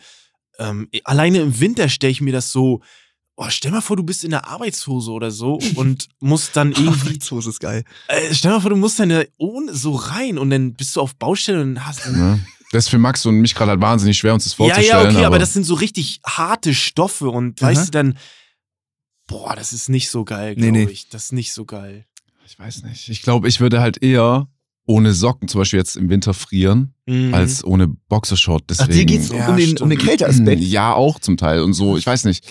S1: ähm, alleine im Winter stelle ich mir das so. Oh, stell mal vor, du bist in der Arbeitshose oder so und musst dann <laughs> irgendwie.
S2: Arbeitshose ist geil.
S1: Äh, stell mal vor, du musst dann da ohne so rein und dann bist du auf Baustelle und hast.
S4: Ne? Das ist für Max und mich gerade halt wahnsinnig schwer, uns das
S1: Ja,
S4: vorzustellen.
S1: ja, okay, aber, das sind so richtig harte Stoffe und
S2: Aha.
S1: weißt du dann. Boah, das ist nicht so geil,
S2: Nee,
S1: glaube
S2: nee.
S1: ich. Das ist nicht so geil.
S4: Ich weiß nicht. Ich glaube, ich würde halt eher ohne Socken zum Beispiel jetzt im Winter frieren,
S1: Mhm.
S4: als ohne Boxershort.
S2: Ach,
S4: Deswegen.
S2: dir geht's
S1: Ja,
S2: um, den, um den. Kälteaspekt.
S4: Ja, auch zum Teil und so. Ich weiß nicht.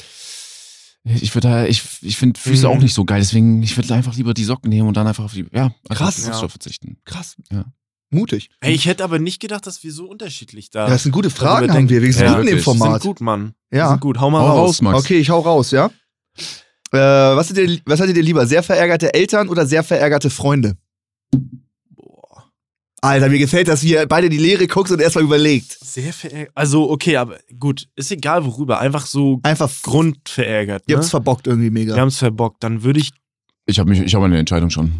S4: Ich würde da, ich, ich finde Füße
S1: Mhm.
S4: auch nicht so geil, deswegen, ich würde einfach lieber die Socken nehmen und dann einfach auf die, ja,
S2: Krass.
S4: auf die
S1: Ja.
S4: verzichten.
S2: Krass.
S4: Ja.
S2: Mutig.
S1: Hey, ich hätte aber nicht gedacht, dass wir so unterschiedlich da
S2: Ja, das sind gute Fragen, haben
S1: denken.
S2: wir. Wir sind
S4: Ja,
S2: gut in dem
S4: wirklich.
S1: sind
S2: Format.
S1: gut, Mann.
S2: Ja.
S1: Sind gut. Hau mal
S4: Hau
S1: raus.
S4: raus, Max.
S2: Okay, ich hau raus, ja? Äh, was, seid ihr, was hattet ihr lieber? Sehr verärgerte Eltern oder sehr verärgerte Freunde? Alter, mir gefällt, dass wir beide die Lehre guckst und erstmal überlegt.
S1: Sehr verärgert. Also, okay, aber gut. Ist egal worüber. Einfach so
S2: Einfach
S1: grundverärgert.
S2: Ihr
S1: Ne?
S2: habt's verbockt irgendwie mega.
S1: Wir haben es verbockt. Dann würde ich.
S4: Ich habe mich, ich habe eine Entscheidung schon.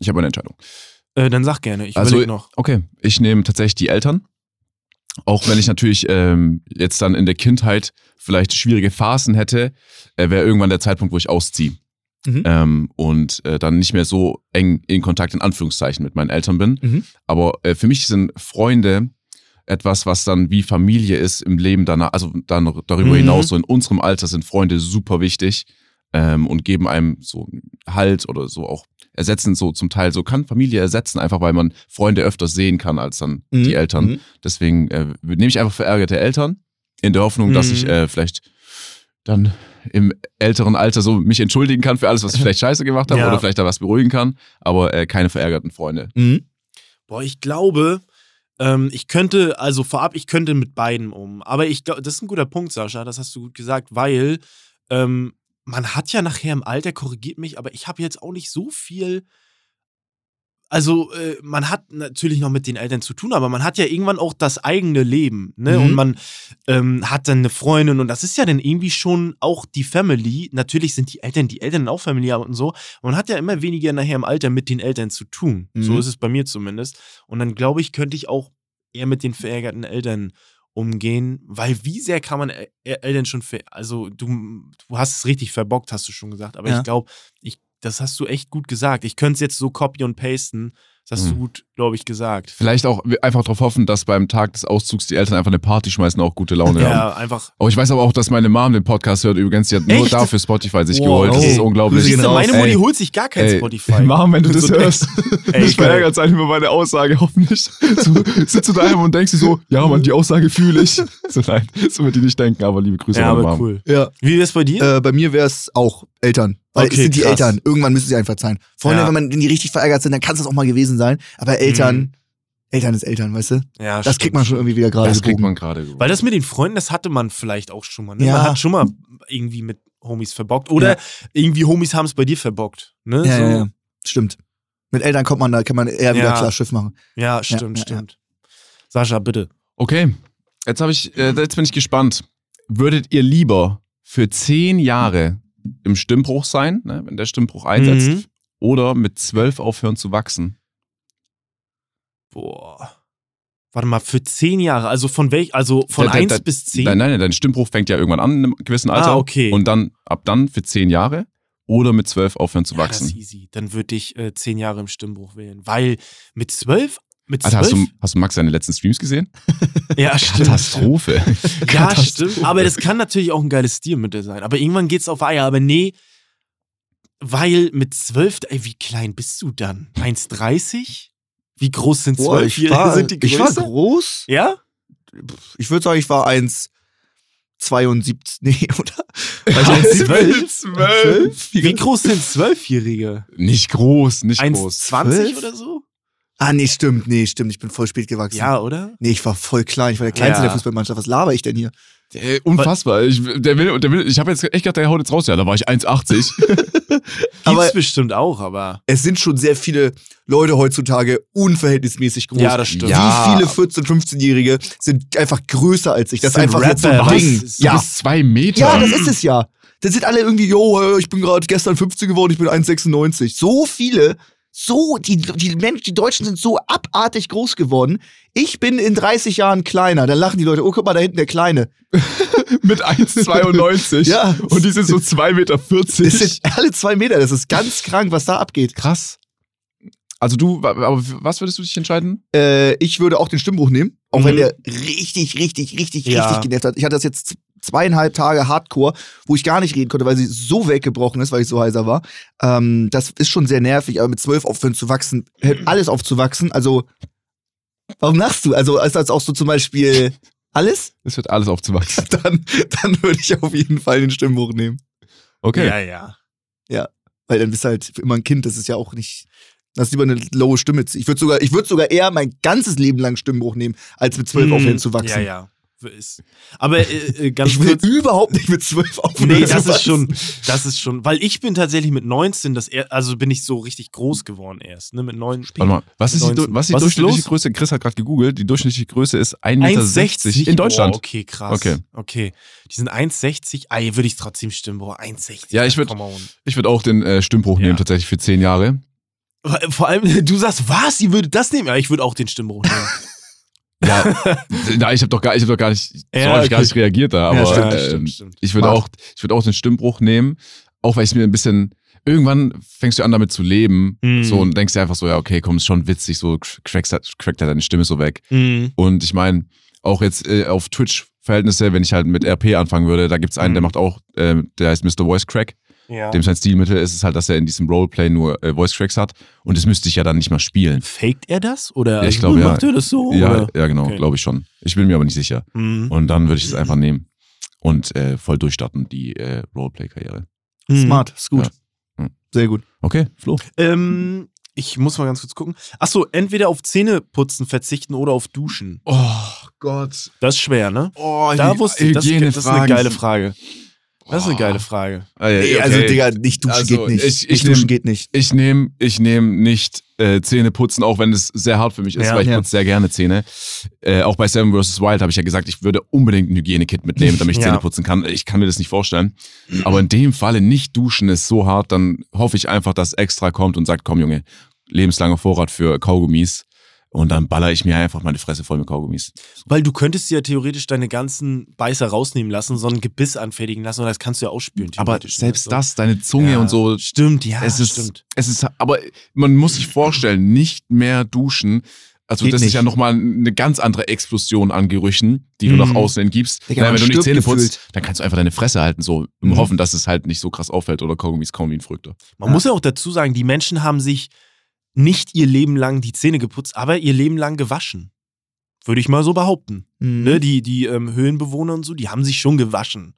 S4: Ich habe eine Entscheidung.
S1: Äh, dann sag gerne. Ich
S4: Also,
S1: überlege noch.
S4: Okay, ich nehme tatsächlich die Eltern. Auch wenn ich natürlich ähm, jetzt dann in der Kindheit vielleicht schwierige Phasen hätte, äh, wäre irgendwann der Zeitpunkt, wo ich ausziehe.
S2: Mhm.
S4: Ähm, und äh, dann nicht mehr so eng in Kontakt in Anführungszeichen mit meinen Eltern bin.
S2: Mhm.
S4: Aber äh, für mich sind Freunde etwas, was dann wie Familie ist im Leben danach, also dann darüber
S1: Mhm.
S4: hinaus, so in unserem Alter sind Freunde super wichtig ähm, und geben einem so Halt oder so auch ersetzen so zum Teil so kann Familie ersetzen, einfach weil man Freunde öfter sehen kann als dann
S2: Mhm.
S4: die Eltern.
S2: Mhm.
S4: Deswegen äh, nehme ich einfach verärgerte Eltern in der Hoffnung, dass
S1: Mhm.
S4: ich äh, vielleicht dann im älteren Alter so mich entschuldigen kann für alles, was ich vielleicht scheiße gemacht habe
S1: Ja.
S4: oder vielleicht da was beruhigen kann, aber äh, keine verärgerten Freunde.
S2: Mhm.
S1: Boah, ich glaube, ähm, ich könnte, also vorab, ich könnte mit beiden um. Aber ich glaube, das ist ein guter Punkt, Sascha, das hast du gut gesagt, weil ähm, man hat ja nachher im Alter, korrigiert mich, aber ich habe jetzt auch nicht so viel. Also, äh, man hat natürlich noch mit den Eltern zu tun, aber man hat ja irgendwann auch das eigene Leben, ne?
S2: Mhm.
S1: Und man ähm, hat dann eine Freundin und das ist ja dann irgendwie schon auch die Family. Natürlich sind die Eltern, die Eltern auch familiär und so. Man hat ja immer weniger nachher im Alter mit den Eltern zu tun. So
S2: Mhm.
S1: ist es bei mir zumindest. Und dann glaube ich, könnte ich auch eher mit den verärgerten Eltern umgehen, weil wie sehr kann man Eltern schon, also du, du hast es richtig verbockt, hast du schon gesagt, aber ja. ich glaube, ich, das hast du echt gut gesagt. Ich könnte es jetzt so copy und pasten das hast du mhm. gut, glaube ich, gesagt.
S4: Vielleicht auch einfach darauf hoffen, dass beim Tag des Auszugs die Eltern einfach eine Party schmeißen und auch gute Laune ja, haben.
S1: Ja, einfach.
S4: Oh, ich weiß aber auch, dass meine Mom den Podcast hört. Übrigens, die hat nur Echt? dafür Spotify sich wow, geholt. Das ist unglaublich.
S1: Siehste, meine Mutti holt sich gar kein ey, Spotify.
S4: Mom, wenn du das so hörst, <laughs> ey, ich verärgert sein über meine Aussage, hoffentlich. So, sitzt du daheim und denkst dir so, ja, Mann, die Aussage fühle ich. <laughs> So, nein, so wird die nicht denken, aber liebe Grüße
S1: ja,
S4: an
S1: meine aber Mom. cool. Ja. Wie wäre es bei dir?
S2: Äh, bei mir wäre es auch Eltern. Weil okay, es sind die krass. Eltern. Irgendwann müssen sie einfach sein. Freunde, ja. wenn, man, wenn die richtig verärgert sind, dann kann es das auch mal gewesen sein. Aber Eltern, mhm. Eltern ist Eltern, weißt du?
S1: Ja,
S2: das stimmt. kriegt man schon irgendwie wieder gerade.
S4: Das kriegt man gerade.
S1: Weil das mit den Freunden, das hatte man vielleicht auch schon mal. Ne? Ja. Man hat schon mal irgendwie mit Homies verbockt. Oder ja. irgendwie Homies haben es bei dir verbockt. Ne?
S2: Ja, so. ja, ja, stimmt. Mit Eltern kommt man, da kann man eher wieder klar Schiff machen.
S1: Ja, stimmt, stimmt. Sascha, bitte.
S4: Okay, jetzt habe ich, äh, jetzt bin ich gespannt. Würdet ihr lieber für zehn Jahre im Stimmbruch sein, ne, wenn der Stimmbruch einsetzt, mhm. oder mit zwölf aufhören zu wachsen?
S1: Boah. Warte mal, für zehn Jahre, also von welch, also von der, der, 1 bis zehn?
S4: Nein, nein, dein Stimmbruch fängt ja irgendwann an in einem gewissen Alter.
S1: Ah, okay.
S4: Und dann ab dann für zehn Jahre oder mit zwölf aufhören zu wachsen. Ja, das
S1: ist easy. Dann würde ich äh, zehn Jahre im Stimmbruch wählen, weil mit zwölf mit
S4: Alter, hast, du, hast du Max seine letzten Streams gesehen? <laughs>
S1: Ja, stimmt.
S4: Katastrophe.
S1: Ja, stimmt. <laughs> Aber das kann natürlich auch ein geiles Stilmittel sein. Aber irgendwann geht's auf Eier. Aber nee, weil mit zwölf, ey, wie klein bist du dann? 1,30? Wie groß sind zwölf?
S2: Ich war, sind die größer? Ich war groß.
S1: Ja?
S2: Ich würde sagen, ich war 1,72. Nee, <laughs> oder?
S1: War ich 1,12? Wie groß sind Zwölfjährige?
S4: Nicht groß, nicht 1, groß.
S1: 20 oder so?
S2: Ah, nee, stimmt, nee, stimmt. Ich bin voll spät gewachsen.
S1: Ja, oder?
S2: Nee, ich war voll klein. Ich war der Kleinste ja. der Fußballmannschaft. Was laber ich denn hier?
S4: Der, unfassbar. Ich, der will, der will, ich habe jetzt echt gedacht, der haut jetzt raus. Ja, da war ich 1,80. <laughs>
S1: aber bestimmt auch, aber.
S2: Es sind schon sehr viele Leute heutzutage unverhältnismäßig groß.
S1: Ja, das stimmt.
S2: Wie viele 14-, 15-Jährige sind einfach größer als ich? Das ist einfach jetzt so ein Ding.
S4: Ja. Du bist zwei Meter.
S2: Ja, das ist es ja. Dann sind alle irgendwie, yo, ich bin gerade gestern 15 geworden, ich bin 1,96. So viele so, die, die Menschen, die Deutschen sind so abartig groß geworden. Ich bin in 30 Jahren kleiner. Dann lachen die Leute, oh, guck mal, da hinten der Kleine. <laughs>
S4: Mit 1,92.
S2: ja.
S4: Und die sind so 2,40 Meter.
S2: Das sind alle zwei Meter. Das ist ganz krank, was da abgeht.
S4: Krass. Also du, aber was würdest du dich entscheiden?
S2: Äh, ich würde auch den Stimmbruch nehmen, auch mhm. wenn der richtig, richtig, richtig, ja. richtig genervt hat. Ich hatte das jetzt zweieinhalb Tage Hardcore, wo ich gar nicht reden konnte, weil sie so weggebrochen ist, weil ich so heiser war. Ähm, das ist schon sehr nervig, aber mit zwölf aufhören zu wachsen, hört <clears throat> alles aufzuwachsen. Also, warum lachst du? Also, ist das auch so zum Beispiel alles?
S4: Es wird alles aufzuwachsen. <laughs>
S2: dann, dann würde ich auf jeden Fall den Stimmbruch nehmen.
S4: Okay.
S1: Ja, ja.
S2: Ja, weil dann bist du halt immer ein Kind, das ist ja auch nicht. Das ist lieber eine lowe Stimme. Ich würde sogar, ich würde sogar eher mein ganzes Leben lang Stimmbruch nehmen, als mit zwölf mm, aufhören zu wachsen.
S1: Ja, ja ist. Aber äh, äh, ganz
S2: ich will kurz, überhaupt nicht mit zwölf aufhören.
S1: Nee, das ist schon, das ist schon, weil ich bin tatsächlich mit 19, das er, also bin ich so richtig groß geworden erst, ne, mit 9.
S4: Warte mal, was ist die, was die was durchschnittliche ist Größe? Chris hat gerade gegoogelt, die durchschnittliche Größe ist 1,60 Meter in Deutschland.
S1: Oh, okay, krass. Okay. Okay. Die sind 1,60, ah, hier würde ich trotzdem stimmen, boah, 1,60.
S4: Ja, ich würde ich würde auch den äh, Stimmbruch ja. nehmen, tatsächlich für 10 Jahre.
S1: Vor allem, <laughs> du sagst, was? Sie würde das nehmen? Ja, ich würde auch den Stimmbruch nehmen. <laughs>
S4: Ja, <laughs> na, ich habe doch gar, ich habe doch gar nicht, ja, okay. gar nicht reagiert da, aber ja, stimmt, äh, stimmt, stimmt. ich würde auch, ich würde auch den Stimmbruch nehmen, auch weil ich mir ein bisschen, irgendwann fängst du an damit zu leben, mm. so und denkst dir einfach so, ja okay, komm, ist schon witzig, so crackt crackt deine Stimme so weg. Mm. Und ich meine, auch jetzt äh, auf Twitch Verhältnisse, wenn ich halt mit RP anfangen würde, da gibt's einen, mm. der macht auch, äh, der heißt Mr. Voice Crack. Ja. Dem sein Stilmittel ist es halt, dass er in diesem Roleplay nur äh, Voice Cracks hat und das müsste ich ja dann nicht mal spielen.
S1: Faked er das? Oder
S4: ja, ich glaube, ja.
S1: macht er das so?
S4: Ja, oder? ja genau, okay. glaube ich schon. Ich bin mir aber nicht sicher. Mhm. Und dann würde ich es einfach nehmen und äh, voll durchstarten, die äh, Roleplay-Karriere.
S2: Mhm. Smart, ist gut. Ja. Sehr gut.
S4: Okay, Flo.
S1: Ähm, ich muss mal ganz kurz gucken. Achso, entweder auf Zähneputzen verzichten oder auf Duschen.
S4: Oh Gott.
S1: Das ist schwer, ne?
S4: Oh,
S1: da wusste ich, das, das ist eine geile Frage. Das ist eine geile Frage.
S2: Ah, ja, okay. Also, Digga, nicht duschen also, geht nicht. Ich, ich nicht duschen geht nicht.
S4: Ich nehme ich nehm nicht äh, Zähne putzen, auch wenn es sehr hart für mich ist, ja, weil ich ja. putze sehr gerne Zähne. Äh, auch bei Seven vs. Wild habe ich ja gesagt, ich würde unbedingt ein Hygienekit mitnehmen, damit ich <laughs> ja. Zähne putzen kann. Ich kann mir das nicht vorstellen. Aber in dem Falle nicht duschen ist so hart, dann hoffe ich einfach, dass extra kommt und sagt, komm Junge, lebenslanger Vorrat für Kaugummis und dann baller ich mir einfach meine Fresse voll mit Kaugummis.
S1: Weil du könntest ja theoretisch deine ganzen Beißer rausnehmen lassen, so ein Gebiss anfertigen lassen und das kannst du ja ausspülen.
S4: Aber selbst das, deine Zunge
S1: ja,
S4: und so.
S1: Stimmt, ja,
S4: es ist,
S1: stimmt.
S4: Es ist, aber man muss sich vorstellen, nicht mehr duschen. Also Geht das nicht. ist ja nochmal eine ganz andere Explosion an Gerüchen, die du mm. nach außen entgibst.
S2: Digga, naja, wenn du nicht Zähne putzt,
S4: dann kannst du einfach deine Fresse halten, so im mm. Hoffen, dass es halt nicht so krass auffällt oder Kaugummis kaum wie ein Früchte.
S1: Man ja. muss ja auch dazu sagen, die Menschen haben sich nicht ihr Leben lang die Zähne geputzt, aber ihr Leben lang gewaschen. Würde ich mal so behaupten. Mhm. Ne, die die ähm, Höhlenbewohner und so, die haben sich schon gewaschen.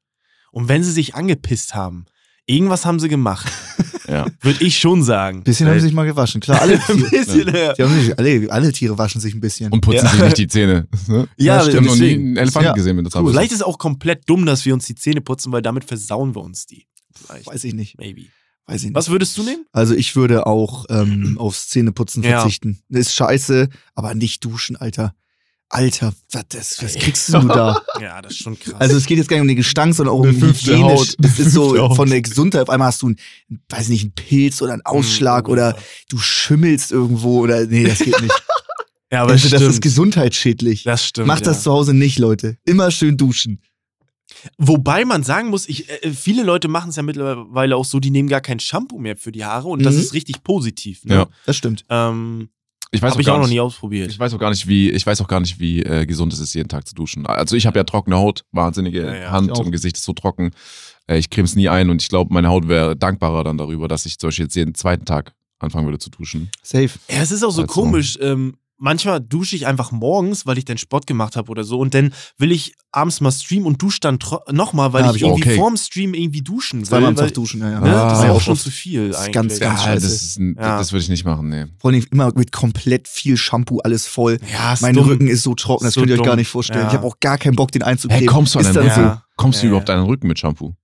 S1: Und wenn sie sich angepisst haben, irgendwas haben sie gemacht. <laughs> ja. Würde ich schon sagen.
S2: Ein bisschen haben sie sich mal gewaschen. Klar, alle <laughs> Tiere. bisschen, ja. Sich, alle, alle, Tiere waschen sich ein bisschen.
S4: Und putzen ja. sich nicht die Zähne.
S1: Ne? <laughs> Ja, ja,
S4: ich habe noch nie einen Elefanten gesehen mit
S1: der Zahnbürste. Vielleicht ist es auch komplett dumm, dass wir uns die Zähne putzen, weil damit versauen wir uns die.
S2: Vielleicht. Weiß ich nicht.
S1: Maybe.
S2: Weiß ich nicht.
S1: Was würdest du nehmen?
S2: Also ich würde auch ähm, <clears throat> aufs Zähneputzen verzichten. Ja. Ist scheiße, aber nicht duschen, Alter. Alter, was, was kriegst du da? <laughs>
S1: Ja, das ist schon krass.
S2: Also es geht jetzt gar nicht um den Gestank, sondern auch um hygienisch. <laughs> Es ist so von der Gesundheit. Auf einmal hast du einen, weiß nicht, einen Pilz oder einen Ausschlag mm, oder du schimmelst irgendwo oder nee, das geht nicht. <laughs>
S1: ja, aber also,
S2: das ist gesundheitsschädlich.
S1: Das stimmt.
S2: Macht das ja. zu Hause nicht, Leute. Immer schön duschen.
S1: Wobei man sagen muss, ich, äh, viele Leute machen es ja mittlerweile auch so, die nehmen gar kein Shampoo mehr für die Haare und mhm. das ist richtig positiv. Ne?
S2: Ja, das stimmt.
S1: Ähm, ich weiß Hab auch ich auch noch nie ausprobiert.
S4: Ich weiß auch gar nicht, wie, ich weiß auch gar nicht, wie äh, gesund es ist, jeden Tag zu duschen. Also ich habe ja trockene Haut, wahnsinnige ja, ja, Hand und Gesicht ist so trocken. Äh, ich creme es nie ein und ich glaube, meine Haut wäre dankbarer dann darüber, dass ich zum Beispiel jetzt jeden zweiten Tag anfangen würde zu duschen.
S2: Safe.
S1: Ja, es ist auch so also. komisch. Ähm, manchmal dusche ich einfach morgens, weil ich dann Sport gemacht habe oder so. Und dann will ich abends mal streamen und dusche dann nochmal, weil ja, ich, ich irgendwie okay. vorm Stream irgendwie duschen will.
S2: Zweimal am Tag duschen, ja, ja.
S1: Ne? das ist ja auch schon zu viel
S2: das
S1: eigentlich.
S2: Ganz, ganz
S4: ja, das, ist ein, das würde ich nicht machen, nee.
S2: Vor allem immer mit komplett viel Shampoo, alles voll.
S1: Ja,
S2: mein
S1: dumm.
S2: Rücken ist so trocken, das so könnt ihr euch gar nicht vorstellen. Ich habe auch gar keinen Bock, den einzukleben.
S4: Hey, kommst du, an den, so, kommst du überhaupt an den Rücken mit Shampoo?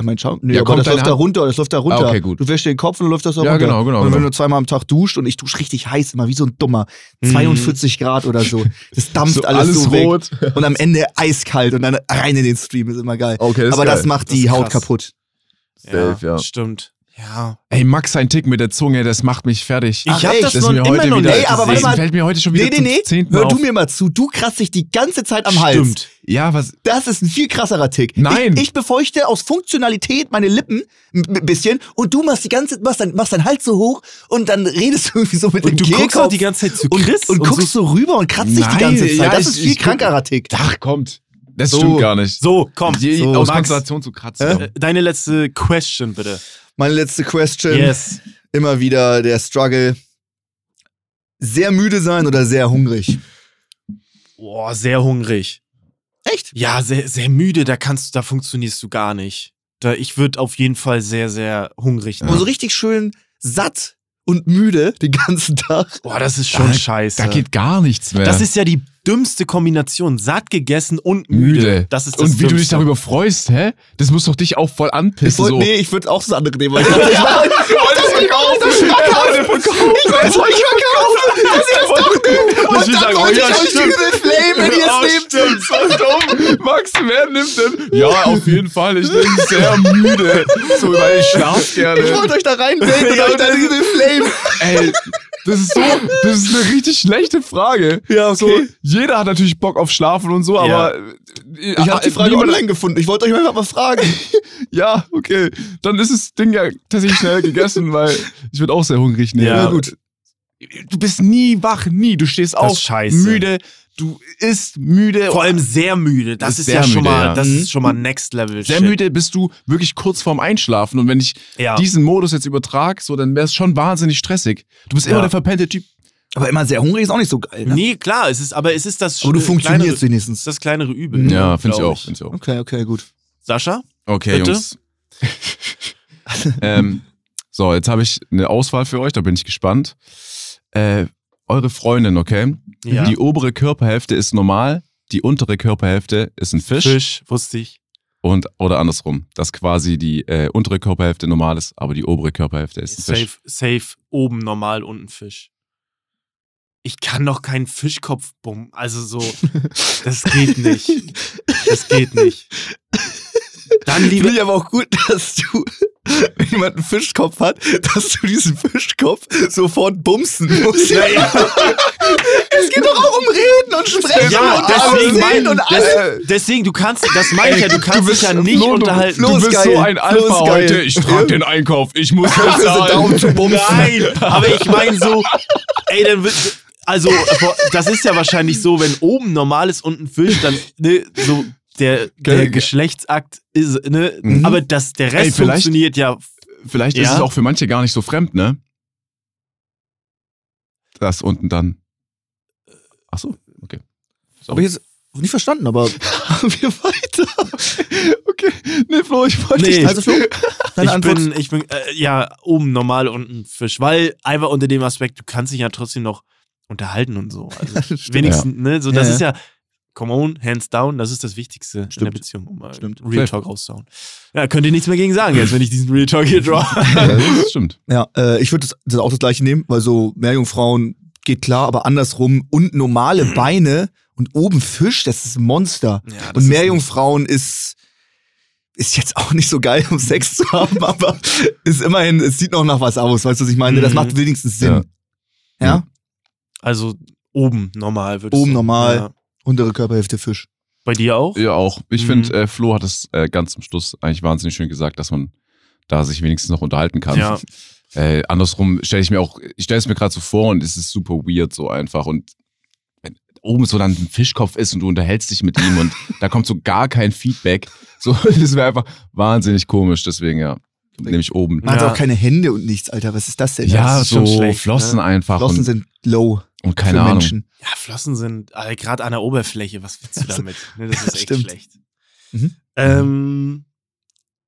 S2: Mein Schaum? Nee, ja, aber das läuft da runter, das läuft da runter.
S4: Ah, okay, gut.
S2: Du wäschst den Kopf und dann läuft das da
S4: ja,
S2: runter.
S4: Ja, genau, genau.
S2: Und
S4: wenn
S2: genau. du zweimal am Tag duscht und ich dusche richtig heiß immer, wie so ein Dummer. 42 mm. Grad oder so. Das dampft so alles, alles so rot. weg. Und am Ende eiskalt und dann rein in den Stream, ist immer geil.
S4: Okay,
S2: das
S4: aber
S2: geil. das macht die das Haut kaputt.
S1: Safe, ja, ja. Stimmt. Ja.
S4: Ey, Max, sein Tick mit der Zunge, das macht mich fertig.
S1: Ich hab das, das noch,
S4: mir
S1: immer
S4: heute
S1: noch
S4: wieder,
S1: nicht. Ey,
S2: aber warte mal.
S4: fällt mir heute schon wieder
S2: nee, nee, nee. Hör
S4: auf.
S2: du mir mal zu. Du kratzt dich die ganze Zeit am Hals.
S1: Stimmt.
S4: Ja, was?
S2: Das ist ein viel krasserer Tick.
S4: Nein.
S2: Ich, ich befeuchte aus Funktionalität meine Lippen ein bisschen und du machst die ganze machst dein, machst deinen Hals so hoch und dann redest du irgendwie so mit
S1: und
S2: dem
S1: du guckst auch die ganze Zeit zu Chris
S2: und, und, und guckst so rüber und kratzt dich die ganze Zeit. Ja, das ist ein viel krankerer Tick.
S4: Ach, kommt. Das so, stimmt gar nicht.
S1: So, komm.
S4: Die,
S1: so,
S4: aus Max, Konzentration zu kratzen.
S1: Äh? Deine letzte Question, bitte.
S2: Meine letzte Question.
S1: Yes.
S2: Immer wieder der Struggle. Sehr müde sein oder sehr hungrig?
S1: Boah, sehr hungrig.
S2: Echt?
S1: Ja, sehr, sehr müde, da kannst du, da funktionierst du gar nicht. Da, ich würde auf jeden Fall sehr, sehr hungrig sein.
S2: Aber so richtig schön satt und müde den ganzen Tag.
S1: Boah, das ist schon
S4: da,
S1: scheiße.
S4: Da geht gar nichts mehr.
S1: Das ist ja die dümmste Kombination. Satt gegessen und müde. müde. Das ist das
S4: Und wie Dümmste. du dich darüber freust, hä? Das muss doch dich auch voll anpissen.
S2: Ich wollt,
S4: so.
S2: Nee, ich würde auch das andere nehmen. Weil ich dachte, <laughs> ich wollte das verkaufen. Ich wollte es euch verkaufen. Dass ihr das doch nehmt. Und
S1: dann sagen, wollte
S2: oh, ja, ich euch übel flame, wenn ihr es
S1: oh,
S2: nehmt.
S1: So dumm.
S4: Max, wer nimmt denn? Ja, auf jeden Fall. Ich bin sehr müde. So, weil ich schlaf gerne.
S2: Ich wollte euch da reinbringen und euch dann übel flame.
S4: Ey, das ist so, das ist eine richtig schlechte Frage.
S2: Ja, okay.
S4: So, jeder hat natürlich Bock auf Schlafen und so, aber
S2: ja. ich habe die Frage online gefunden. Ich wollte euch einfach mal fragen. <laughs>
S4: ja, okay. Dann ist das Ding ja tatsächlich schnell gegessen, weil <laughs> ich würde auch sehr hungrig nehmen.
S1: Ja, gut.
S4: Du bist nie wach, nie. Du stehst
S1: das
S4: auf, müde, du isst müde.
S1: Vor allem sehr müde. Das ist, ist ja schon müde, mal, ja. das ist schon mal Next Level.
S4: Sehr
S1: Shit.
S4: müde bist du wirklich kurz vorm Einschlafen. Und wenn ich ja. diesen Modus jetzt übertrage, so, dann wäre es schon wahnsinnig stressig. Du bist immer der verpennte Typ.
S2: Aber immer sehr hungrig ist auch nicht so geil. Ne?
S1: Nee, klar, es ist, aber es ist das.
S2: Aber du funktionierst kleinere, wenigstens.
S1: Das kleinere Übel.
S4: Ja, finde ich, auch, find ich auch.
S2: Okay, okay, gut.
S1: Sascha?
S4: Okay,
S1: Bitte?
S4: Jungs. <laughs> ähm, so, jetzt habe ich eine Auswahl für euch, da bin ich gespannt. Äh, eure Freundin, okay?
S1: Ja.
S4: Die obere Körperhälfte ist normal, die untere Körperhälfte ist ein Fisch.
S1: Fisch, wusste ich.
S4: Und, oder andersrum, dass quasi die äh, untere Körperhälfte normal ist, aber die obere Körperhälfte ist ein
S1: safe,
S4: Fisch.
S1: Safe, oben normal, unten Fisch. Ich kann doch keinen Fischkopf bummen. Also so, <laughs> das geht nicht. Das geht nicht. Dann.
S2: Finde ich aber auch gut, <laughs> dass du wenn jemand einen Fischkopf hat, dass du diesen Fischkopf sofort bumsen musst. Ja, ja. es geht doch auch um Reden und Sprechen
S1: ja,
S2: und
S1: deswegen, mein, und des, deswegen, du kannst, das meine ich ja, du kannst dich ja nicht Flo, unterhalten.
S4: Du, du bist geil. so ein Alpha heute. Ich trage den Einkauf, ich muss <laughs>
S1: bezahlen. Zu bumsen. Nein, aber ich meine so, ey, dann wird also, das ist ja wahrscheinlich so, wenn oben normal ist und ein Fisch, dann ne, so der, der Geschlechtsakt ist, ne? Mhm. Aber das, der Rest Ey, funktioniert ja.
S4: Vielleicht ja? ist es auch für manche gar nicht so fremd, ne? Das unten dann. Ach so, okay.
S2: So. Hab ich jetzt nicht verstanden, aber <laughs> wir weiter. <laughs>
S4: Okay. Nee, Flo, ich wollte
S1: nee. Also Flo, deine ich Antwort. bin, ich bin, äh, ja, oben normal unten Fisch, weil einfach unter dem Aspekt, du kannst dich ja trotzdem noch unterhalten und so. Also <laughs> wenigstens, ja. ne, so, das ja, ist ja, come on, hands down, das ist das Wichtigste Stimmt. in der Beziehung, um mal Stimmt. Real Talk rauszuhauen. Ja, könnt ihr nichts mehr gegen sagen jetzt, wenn ich diesen Real Talk hier draw. <laughs>
S4: ja, <laughs> das stimmt.
S2: Ja, äh, ich würde das, das, auch das gleiche nehmen, weil so Meerjungfrauen geht klar, aber andersrum und normale <clears throat> Beine und oben Fisch, das ist ein Monster. Ja, und Meerjungfrauen ist ist jetzt auch nicht so geil, um Sex zu haben, aber ist immerhin, es sieht noch nach was aus, weißt du, was ich meine? Das mhm. macht wenigstens Sinn. Ja? ja?
S1: Also oben normal
S2: würde ich Oben normal. Ja untere Körperhälfte Fisch.
S1: Bei dir auch?
S4: Ja, auch. Ich mhm. finde, äh, Flo hat es äh, ganz zum Schluss eigentlich wahnsinnig schön gesagt, dass man da sich wenigstens noch unterhalten kann. Ja. <laughs> Äh, andersrum stelle ich mir auch, ich stelle es mir gerade so vor und es ist super weird so einfach. Und wenn oben so dann ein Fischkopf ist und du unterhältst dich mit ihm und <laughs> da kommt so gar kein Feedback. So, <laughs> das wäre einfach wahnsinnig komisch. Deswegen, ja. Nämlich oben.
S2: Man ja. hat auch keine Hände und nichts, Alter. Was ist das denn?
S4: Ja,
S2: das
S4: so schlecht, Flossen ne? einfach.
S2: Flossen sind low.
S4: Und keine Ahnung. Menschen.
S1: Ja, Flossen sind äh, gerade an der Oberfläche. Was willst du <laughs> damit? Ne, das ist echt Stimmt. schlecht. Mhm. Ähm,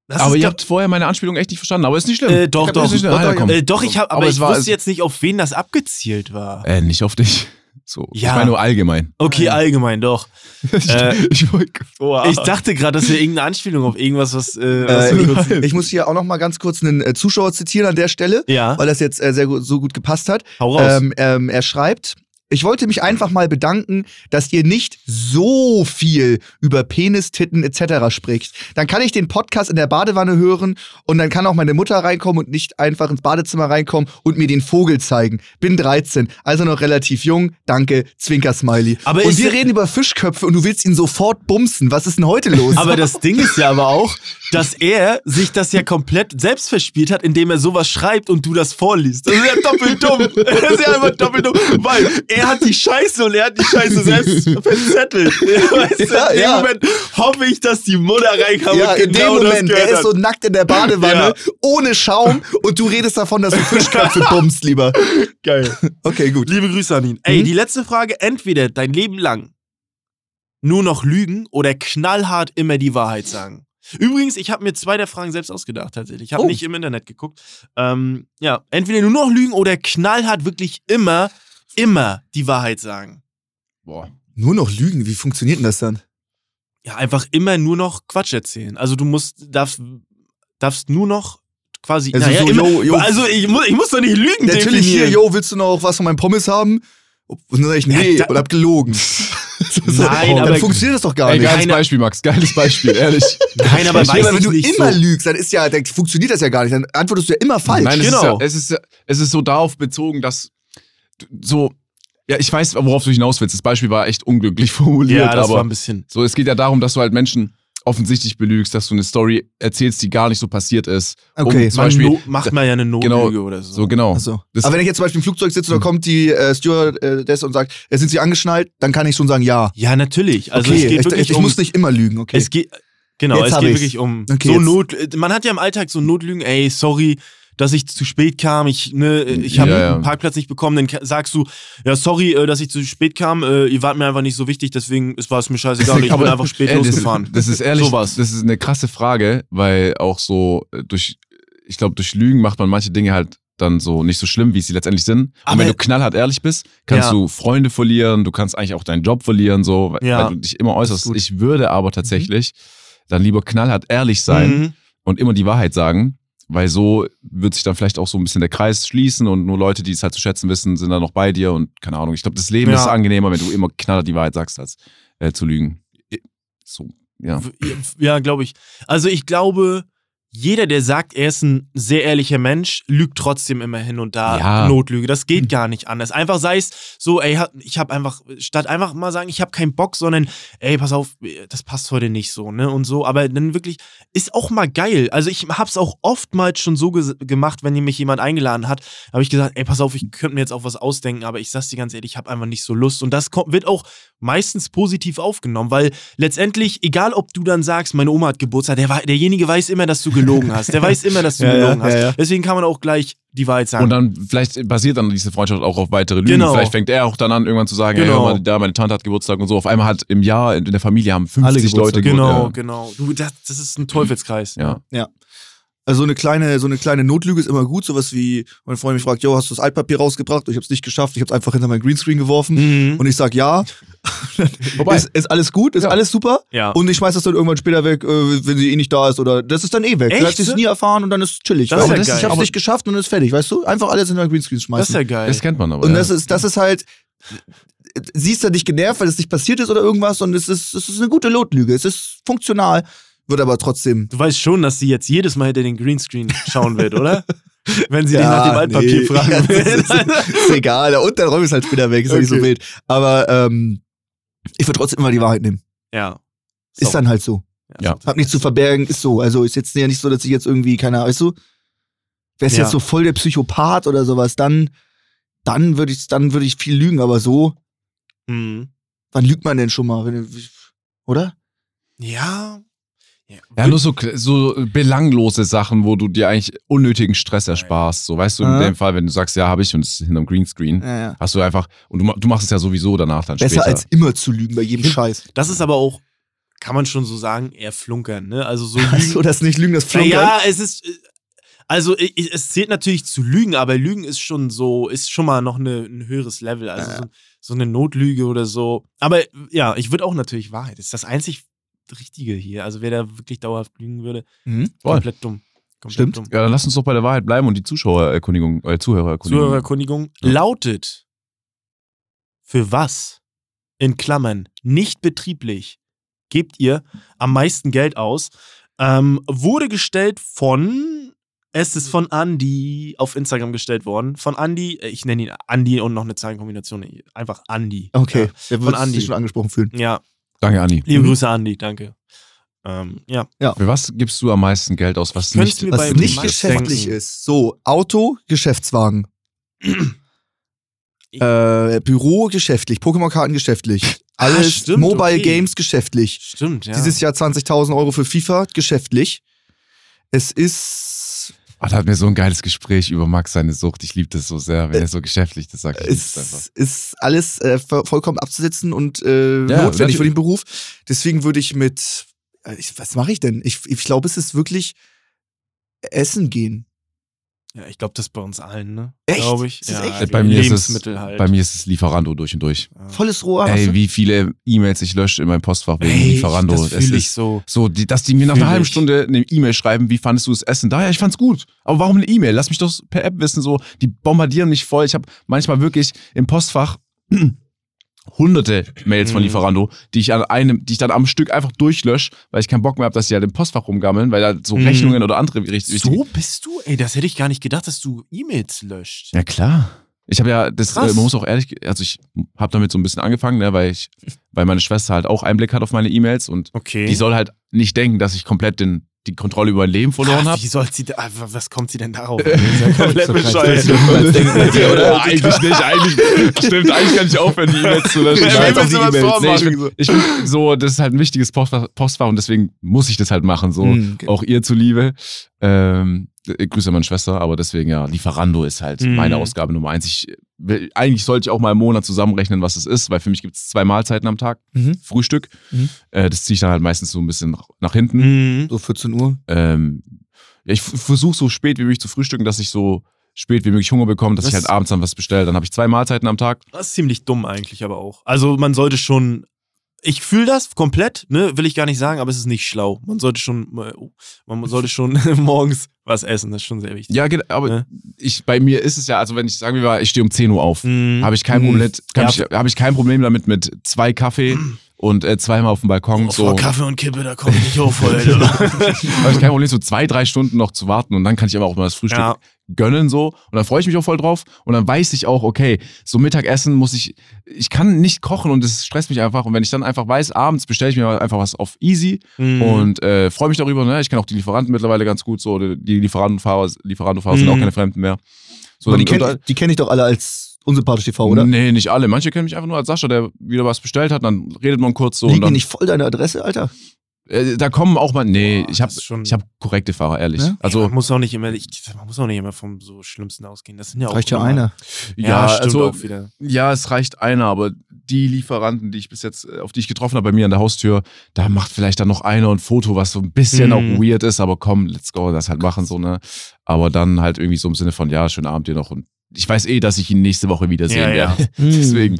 S4: aber ihr habt vorher meine Anspielung echt nicht verstanden, aber ist nicht schlimm.
S1: Äh, doch, doch, doch, doch, äh, doch, ich habe, aber, aber ich war, wusste jetzt nicht, auf wen das abgezielt war.
S4: Äh, nicht auf dich. So, ja. ich meine nur allgemein.
S1: Okay, allgemein, doch. <laughs> äh, ich, ich, dachte gerade, das wäre irgendeine Anspielung auf irgendwas, was. Äh,
S2: was äh, ich, muss hier auch noch mal ganz kurz einen äh, Zuschauer zitieren an der Stelle, ja. weil das jetzt äh, sehr gut, so gut gepasst hat.
S1: Hau raus.
S2: Ähm, ähm, er schreibt: ich wollte mich einfach mal bedanken, dass ihr nicht so viel über Penis, Titten etc. spricht. Dann kann ich den Podcast in der Badewanne hören und dann kann auch meine Mutter reinkommen und nicht einfach ins Badezimmer reinkommen und mir den Vogel zeigen. Bin 13, also noch relativ jung. Danke, Zwinker-Smiley. Aber und wir reden über Fischköpfe und du willst ihn sofort bumsen. Was ist denn heute los?
S1: Aber das Ding ist ja aber auch, dass er sich das ja komplett selbst verspielt hat, indem er sowas schreibt und du das vorliest. Das ist ja doppelt dumm. Das ist ja einfach doppelt dumm. Weil er er hat die Scheiße und er hat die Scheiße selbst <laughs> verzettelt. <laughs> Weißt ja, du, in dem ja. Moment hoffe ich, dass die Mutter reinkam ja, und genau in dem Moment,
S2: er ist so nackt in der Badewanne, ja. ohne Schaum und du redest davon, dass du Fischköpfe bummst, <laughs> lieber.
S1: Geil. Okay, gut. Liebe Grüße an ihn. Ey, mhm. die letzte Frage, entweder dein Leben lang nur noch lügen oder knallhart immer die Wahrheit sagen. Übrigens, ich habe mir zwei der Fragen selbst ausgedacht tatsächlich. Ich habe oh. nicht im Internet geguckt. Ähm, ja, entweder nur noch lügen oder knallhart wirklich immer immer die Wahrheit sagen.
S2: Boah. Nur noch lügen, wie funktioniert denn das dann?
S1: Ja, einfach immer nur noch Quatsch erzählen. Also du musst, darfst, darfst nur noch quasi.
S2: Also, naja, so, immer, yo, yo.
S1: also ich, muss, ich muss doch nicht lügen.
S2: Natürlich hier, yo, willst du noch was von meinem Pommes haben? Und dann sag ich, nee, ja, oder hab gelogen. <laughs>
S1: so, Nein,
S2: aber. Dann funktioniert das doch gar
S4: ey,
S2: nicht.
S4: Geiles Beispiel, Max, geiles Beispiel, ehrlich. <laughs>
S1: Nein, aber weiß
S2: wenn du immer so. lügst, dann ist ja, dann funktioniert das ja gar nicht. Dann antwortest du ja immer falsch.
S4: Nein, genau. es, ist ja, es, ist, es ist so darauf bezogen, dass so ja, ich weiß, worauf du hinaus willst. Das Beispiel war echt unglücklich <laughs> formuliert. Ja, das aber
S1: war ein bisschen.
S4: So, es geht ja darum, dass du halt Menschen offensichtlich belügst, dass du eine Story erzählst, die gar nicht so passiert ist.
S2: Okay,
S1: um, zum Beispiel no macht man ja eine Notlüge
S4: genau,
S1: oder so.
S4: So, genau.
S2: Also. Aber wenn ich jetzt zum Beispiel im Flugzeug sitze, da hm. kommt die äh, Stewardess und sagt, ja, sind Sie angeschnallt? Dann kann ich schon sagen, ja.
S1: Ja, natürlich. Also
S2: okay,
S1: es geht
S2: wirklich
S1: ich, ich
S2: um, muss nicht immer lügen, okay.
S1: Es geht, genau, jetzt es geht ich's. wirklich um okay, so Not. Man hat ja im Alltag so Notlügen, ey, sorry, dass ich zu spät kam, ich, ne, ich habe ja, einen Parkplatz nicht bekommen, dann sagst du, ja, sorry, äh, dass ich zu spät kam, äh, ihr wart mir einfach nicht so wichtig, deswegen war es mir scheißegal, ich <laughs> bin einfach spät ey, losgefahren.
S4: Das, das ist ehrlich, Sowas. das ist eine krasse Frage, weil auch so äh, durch, ich glaube, durch Lügen macht man manche Dinge halt dann so nicht so schlimm, wie sie letztendlich sind. Und Aber wenn du knallhart ehrlich bist, kannst ja. du Freunde verlieren, du kannst eigentlich auch deinen Job verlieren, so, weil, ja. weil du dich immer äußerst. Ich würde aber tatsächlich mhm. dann lieber knallhart ehrlich sein mhm. und immer die Wahrheit sagen, weil so wird sich dann vielleicht auch so ein bisschen der Kreis schließen und nur Leute, die es halt zu schätzen wissen, sind dann noch bei dir und keine Ahnung. Ich glaube, das Leben ja. ist angenehmer, wenn du immer knaller die Wahrheit sagst, als äh, zu lügen. So, ja.
S1: Ja, glaube ich. Also ich glaube, jeder, der sagt, er ist ein sehr ehrlicher Mensch, lügt trotzdem immer hin und da ja. Notlüge. Das geht gar nicht anders. Einfach sei es so, ey, ich habe einfach, statt einfach mal sagen, ich habe keinen Bock, sondern, ey, pass auf, das passt heute nicht so, ne? Und so. Aber dann wirklich, ist auch mal geil. Also ich hab's auch oftmals schon so ge gemacht, wenn mich jemand eingeladen hat, habe ich gesagt, ey, pass auf, ich könnte mir jetzt auch was ausdenken, aber ich sag's dir ganz ehrlich, ich habe einfach nicht so Lust. Und das kommt, wird auch meistens positiv aufgenommen, weil letztendlich, egal ob du dann sagst, meine Oma hat Geburtstag, der, derjenige weiß immer, dass du gelogen hast. Der weiß immer, dass du ja, gelogen ja, hast. Ja, Deswegen kann man auch gleich die Wahrheit sagen.
S4: Und dann vielleicht basiert dann diese Freundschaft auch auf weitere Lügen. Genau. Vielleicht fängt er auch dann an, irgendwann zu sagen, genau. hey, mal, da meine Tante hat Geburtstag und so. Auf einmal hat im Jahr in der Familie haben 50 Leute
S1: Genau, genau. Du, das, das ist ein Teufelskreis.
S2: Ja. ja. Also so eine kleine, so eine kleine Notlüge ist immer gut, sowas wie, mein Freund mich fragt, yo, hast du das Altpapier rausgebracht? Ich habe es nicht geschafft, ich habe es einfach hinter mein Greenscreen geworfen. Mhm. Und ich sag ja. Wobei, ist, ist, alles gut, ist ja. alles super. Ja. Und ich schmeiß das dann irgendwann später weg, äh, wenn sie eh nicht da ist. Oder das ist dann eh weg. Echt? Du hast es nie erfahren und dann ist chillig. Das ist ja das, ich hab's nicht geschafft und ist fertig, weißt du? Einfach alles hinter mein Greenscreen schmeißen. Das ist
S1: ja geil.
S4: Das kennt man aber.
S2: Und das ist, das ist halt, sie ist ja nicht genervt, weil es nicht passiert ist oder irgendwas und es ist, es ist eine gute Notlüge. Es ist funktional. Wird aber trotzdem.
S1: Du weißt schon, dass sie jetzt jedes Mal hinter den Greenscreen schauen wird, oder? <laughs> Wenn sie ja, dich nach dem Altpapier nee. fragen <laughs> ja, will.
S2: Ist, ist, egal. Und dann räume ich es halt später weg. Ist okay. nicht so wild. Aber ähm, ich würde trotzdem immer die Wahrheit nehmen.
S1: Ja.
S2: So. Ist dann halt so. Ja. Hab nichts zu verbergen, ist so. Also ist jetzt ja nicht so, dass ich jetzt irgendwie, keine Ahnung, weißt du, wär's ja. jetzt so voll der Psychopath oder sowas, dann, dann würde ich, dann würde ich viel lügen, aber so, mhm. wann lügt man denn schon mal? Oder?
S1: Ja,
S4: ja, nur so, so belanglose Sachen, wo du dir eigentlich unnötigen Stress ersparst. So, weißt du, in dem Fall, wenn du sagst, ja, habe ich und es ist hinterm Greenscreen, ja, ja. hast du einfach, und du, du machst es ja sowieso danach dann
S2: Besser
S4: später.
S2: als immer zu lügen bei jedem Scheiß.
S1: Das ist aber auch, kann man schon so sagen, eher flunkern, ne? Also so <laughs>
S2: lügen. so, das nicht lügen, das flunkern.
S1: Ja, es ist, also es zählt natürlich zu lügen, aber Lügen ist schon so, ist schon mal noch eine, ein höheres Level. Also ja. so, so, eine Notlüge oder so. Aber ja, ich würde auch natürlich Wahrheit. Das ist das einzig Richtige hier. Also wer da wirklich dauerhaft lügen würde, mhm. komplett dumm. Komplett
S4: Stimmt. Dumm. Ja, dann lass uns doch bei der Wahrheit bleiben und die Zuschauererkundigung, äh, Zuhörererkundigung.
S1: Zuhörererkundigung ja. lautet für was in Klammern nicht betrieblich gebt ihr am meisten Geld aus? Ähm, wurde gestellt von es ist von Andy auf Instagram gestellt worden. Von Andy, äh, ich nenne ihn Andy und noch eine Zahlenkombination. Einfach Andy.
S2: Okay, ja, der wird sich schon angesprochen fühlen.
S1: Ja,
S4: Danke, Andi.
S1: Liebe mhm. Grüße, Andi, danke. Ähm, ja.
S4: ja. Für was gibst du am meisten Geld aus, was nicht,
S2: was nicht geschäftlich denken. ist? So, Auto, Geschäftswagen. äh, Büro geschäftlich, Pokémon-Karten geschäftlich. Ah, Alles ah, stimmt, Mobile okay. Games geschäftlich.
S1: Stimmt, ja.
S2: Dieses Jahr 20.000 Euro für FIFA geschäftlich. Es ist
S4: Oh, da hat mir so ein geiles Gespräch über Max seine Sucht. Ich liebe das so sehr, wenn er so geschäftlich das sagt.
S2: Es ist alles äh, vollkommen abzusetzen und äh, ja, notwendig für den Beruf. Deswegen würde ich mit, äh, ich, was mache ich denn? Ich, ich glaube, es ist wirklich Essen gehen.
S1: Ja, ich glaube, das ist bei uns allen, ne?
S2: Echt?
S1: Glaube ich.
S2: Ja,
S4: echt? Bei, mir ist es, halt. bei mir ist es Lieferando durch und durch.
S2: Ja. Volles Rohr.
S4: Ey, wie viele E-Mails ich lösche in meinem Postfach wegen Ey, Lieferando.
S1: Das fühle ich so.
S4: So, die, dass die mir nach einer halben Stunde eine E-Mail schreiben, wie fandest du das Essen? Da, ja, ich fand's gut. Aber warum eine E-Mail? Lass mich doch per App wissen, so, die bombardieren mich voll. Ich habe manchmal wirklich im Postfach hunderte Mails von mhm. Lieferando, die ich an einem, die ich dann am Stück einfach durchlösche, weil ich keinen Bock mehr habe, dass sie halt im Postfach rumgammeln, weil da so mhm. Rechnungen oder andere
S1: richtig. So bist du? Ey, das hätte ich gar nicht gedacht, dass du E-Mails löscht.
S4: Ja klar. Ich habe ja, das, äh, man muss auch ehrlich, also ich habe damit so ein bisschen angefangen, ne, weil ich, weil meine Schwester halt auch Einblick hat auf meine E-Mails und
S1: okay.
S4: die soll halt nicht denken, dass ich komplett den die Kontrolle über mein Leben verloren habe.
S1: Wie soll sie da, was kommt sie denn darauf? <laughs> Das <laughs> ist ja komplett bescheuert.
S4: eigentlich nicht, eigentlich stimmt, eigentlich kann ich aufhören, die E-Mails zu löschen. E ich, bin, ich bin so, das ist halt ein wichtiges Postfach, Postfach und deswegen muss ich das halt machen, so mhm, okay. auch ihr zuliebe. Ähm, ich grüße meine Schwester, aber deswegen ja, Lieferando ist halt mhm. meine Ausgabe Nummer eins. Ich, eigentlich sollte ich auch mal im Monat zusammenrechnen, was es ist, weil für mich gibt es zwei Mahlzeiten am Tag. Mhm. Frühstück. Mhm. Äh, das ziehe ich dann halt meistens so ein bisschen nach hinten.
S2: Mhm. So 14 Uhr.
S4: Ähm, ich versuche so spät wie möglich zu frühstücken, dass ich so spät wie möglich Hunger bekomme, dass das ich halt abends dann was bestelle. Dann habe ich zwei Mahlzeiten am Tag.
S1: Das ist ziemlich dumm eigentlich aber auch. Also man sollte schon ich fühle das komplett, ne, will ich gar nicht sagen, aber es ist nicht schlau. Man sollte schon, man sollte <laughs> schon <laughs> morgens was essen, das ist schon sehr wichtig.
S4: Ja, aber ne? ich, bei mir ist es ja, also wenn ich sagen wir, ich stehe um 10 Uhr auf, mm. habe ich kein Problem, mm. ja. ich, habe ich kein Problem damit mit zwei Kaffee <clears throat> und äh, zweimal auf dem Balkon.
S1: Oh,
S4: so.
S1: Vor Kaffee und Kippe, da komme ich nicht hoch heute. <laughs>
S4: habe ich kein Problem, so zwei, drei Stunden noch zu warten und dann kann ich aber auch mal das Frühstück ja. Gönnen so und dann freue ich mich auch voll drauf und dann weiß ich auch, okay, so Mittagessen muss ich, ich kann nicht kochen und es stresst mich einfach und wenn ich dann einfach weiß, abends bestelle ich mir einfach was auf easy mhm. und äh, freue mich darüber, ne? ich kann auch die Lieferanten mittlerweile ganz gut so, die Lieferantenfahrer, Lieferantenfahrer mhm. sind auch keine Fremden mehr.
S2: So, die kenne die kenn ich doch alle als unsympathisch TV, oder?
S4: Nee, nicht alle. Manche kennen mich einfach nur als Sascha, der wieder was bestellt hat, dann redet man kurz so.
S2: Liegt dir nicht voll deine Adresse, Alter?
S4: Äh, da kommen auch mal, nee, oh, ich habe hab korrekte Fahrer, ehrlich. Ja?
S1: Also man muss auch nicht immer, ich, man muss auch nicht immer vom so Schlimmsten ausgehen. Das sind ja auch
S2: reicht ja einer.
S4: Ja, ja also ja, es reicht einer, aber die Lieferanten, die ich bis jetzt, äh, auf die ich getroffen habe bei mir an der Haustür, da macht vielleicht dann noch einer ein Foto, was so ein bisschen mhm. auch weird ist, aber komm, let's go, das halt machen so ne. Aber dann halt irgendwie so im Sinne von ja, schönen Abend dir noch und ich weiß eh, dass ich ihn nächste Woche wiedersehen ja, werde. Ja. <laughs> Deswegen.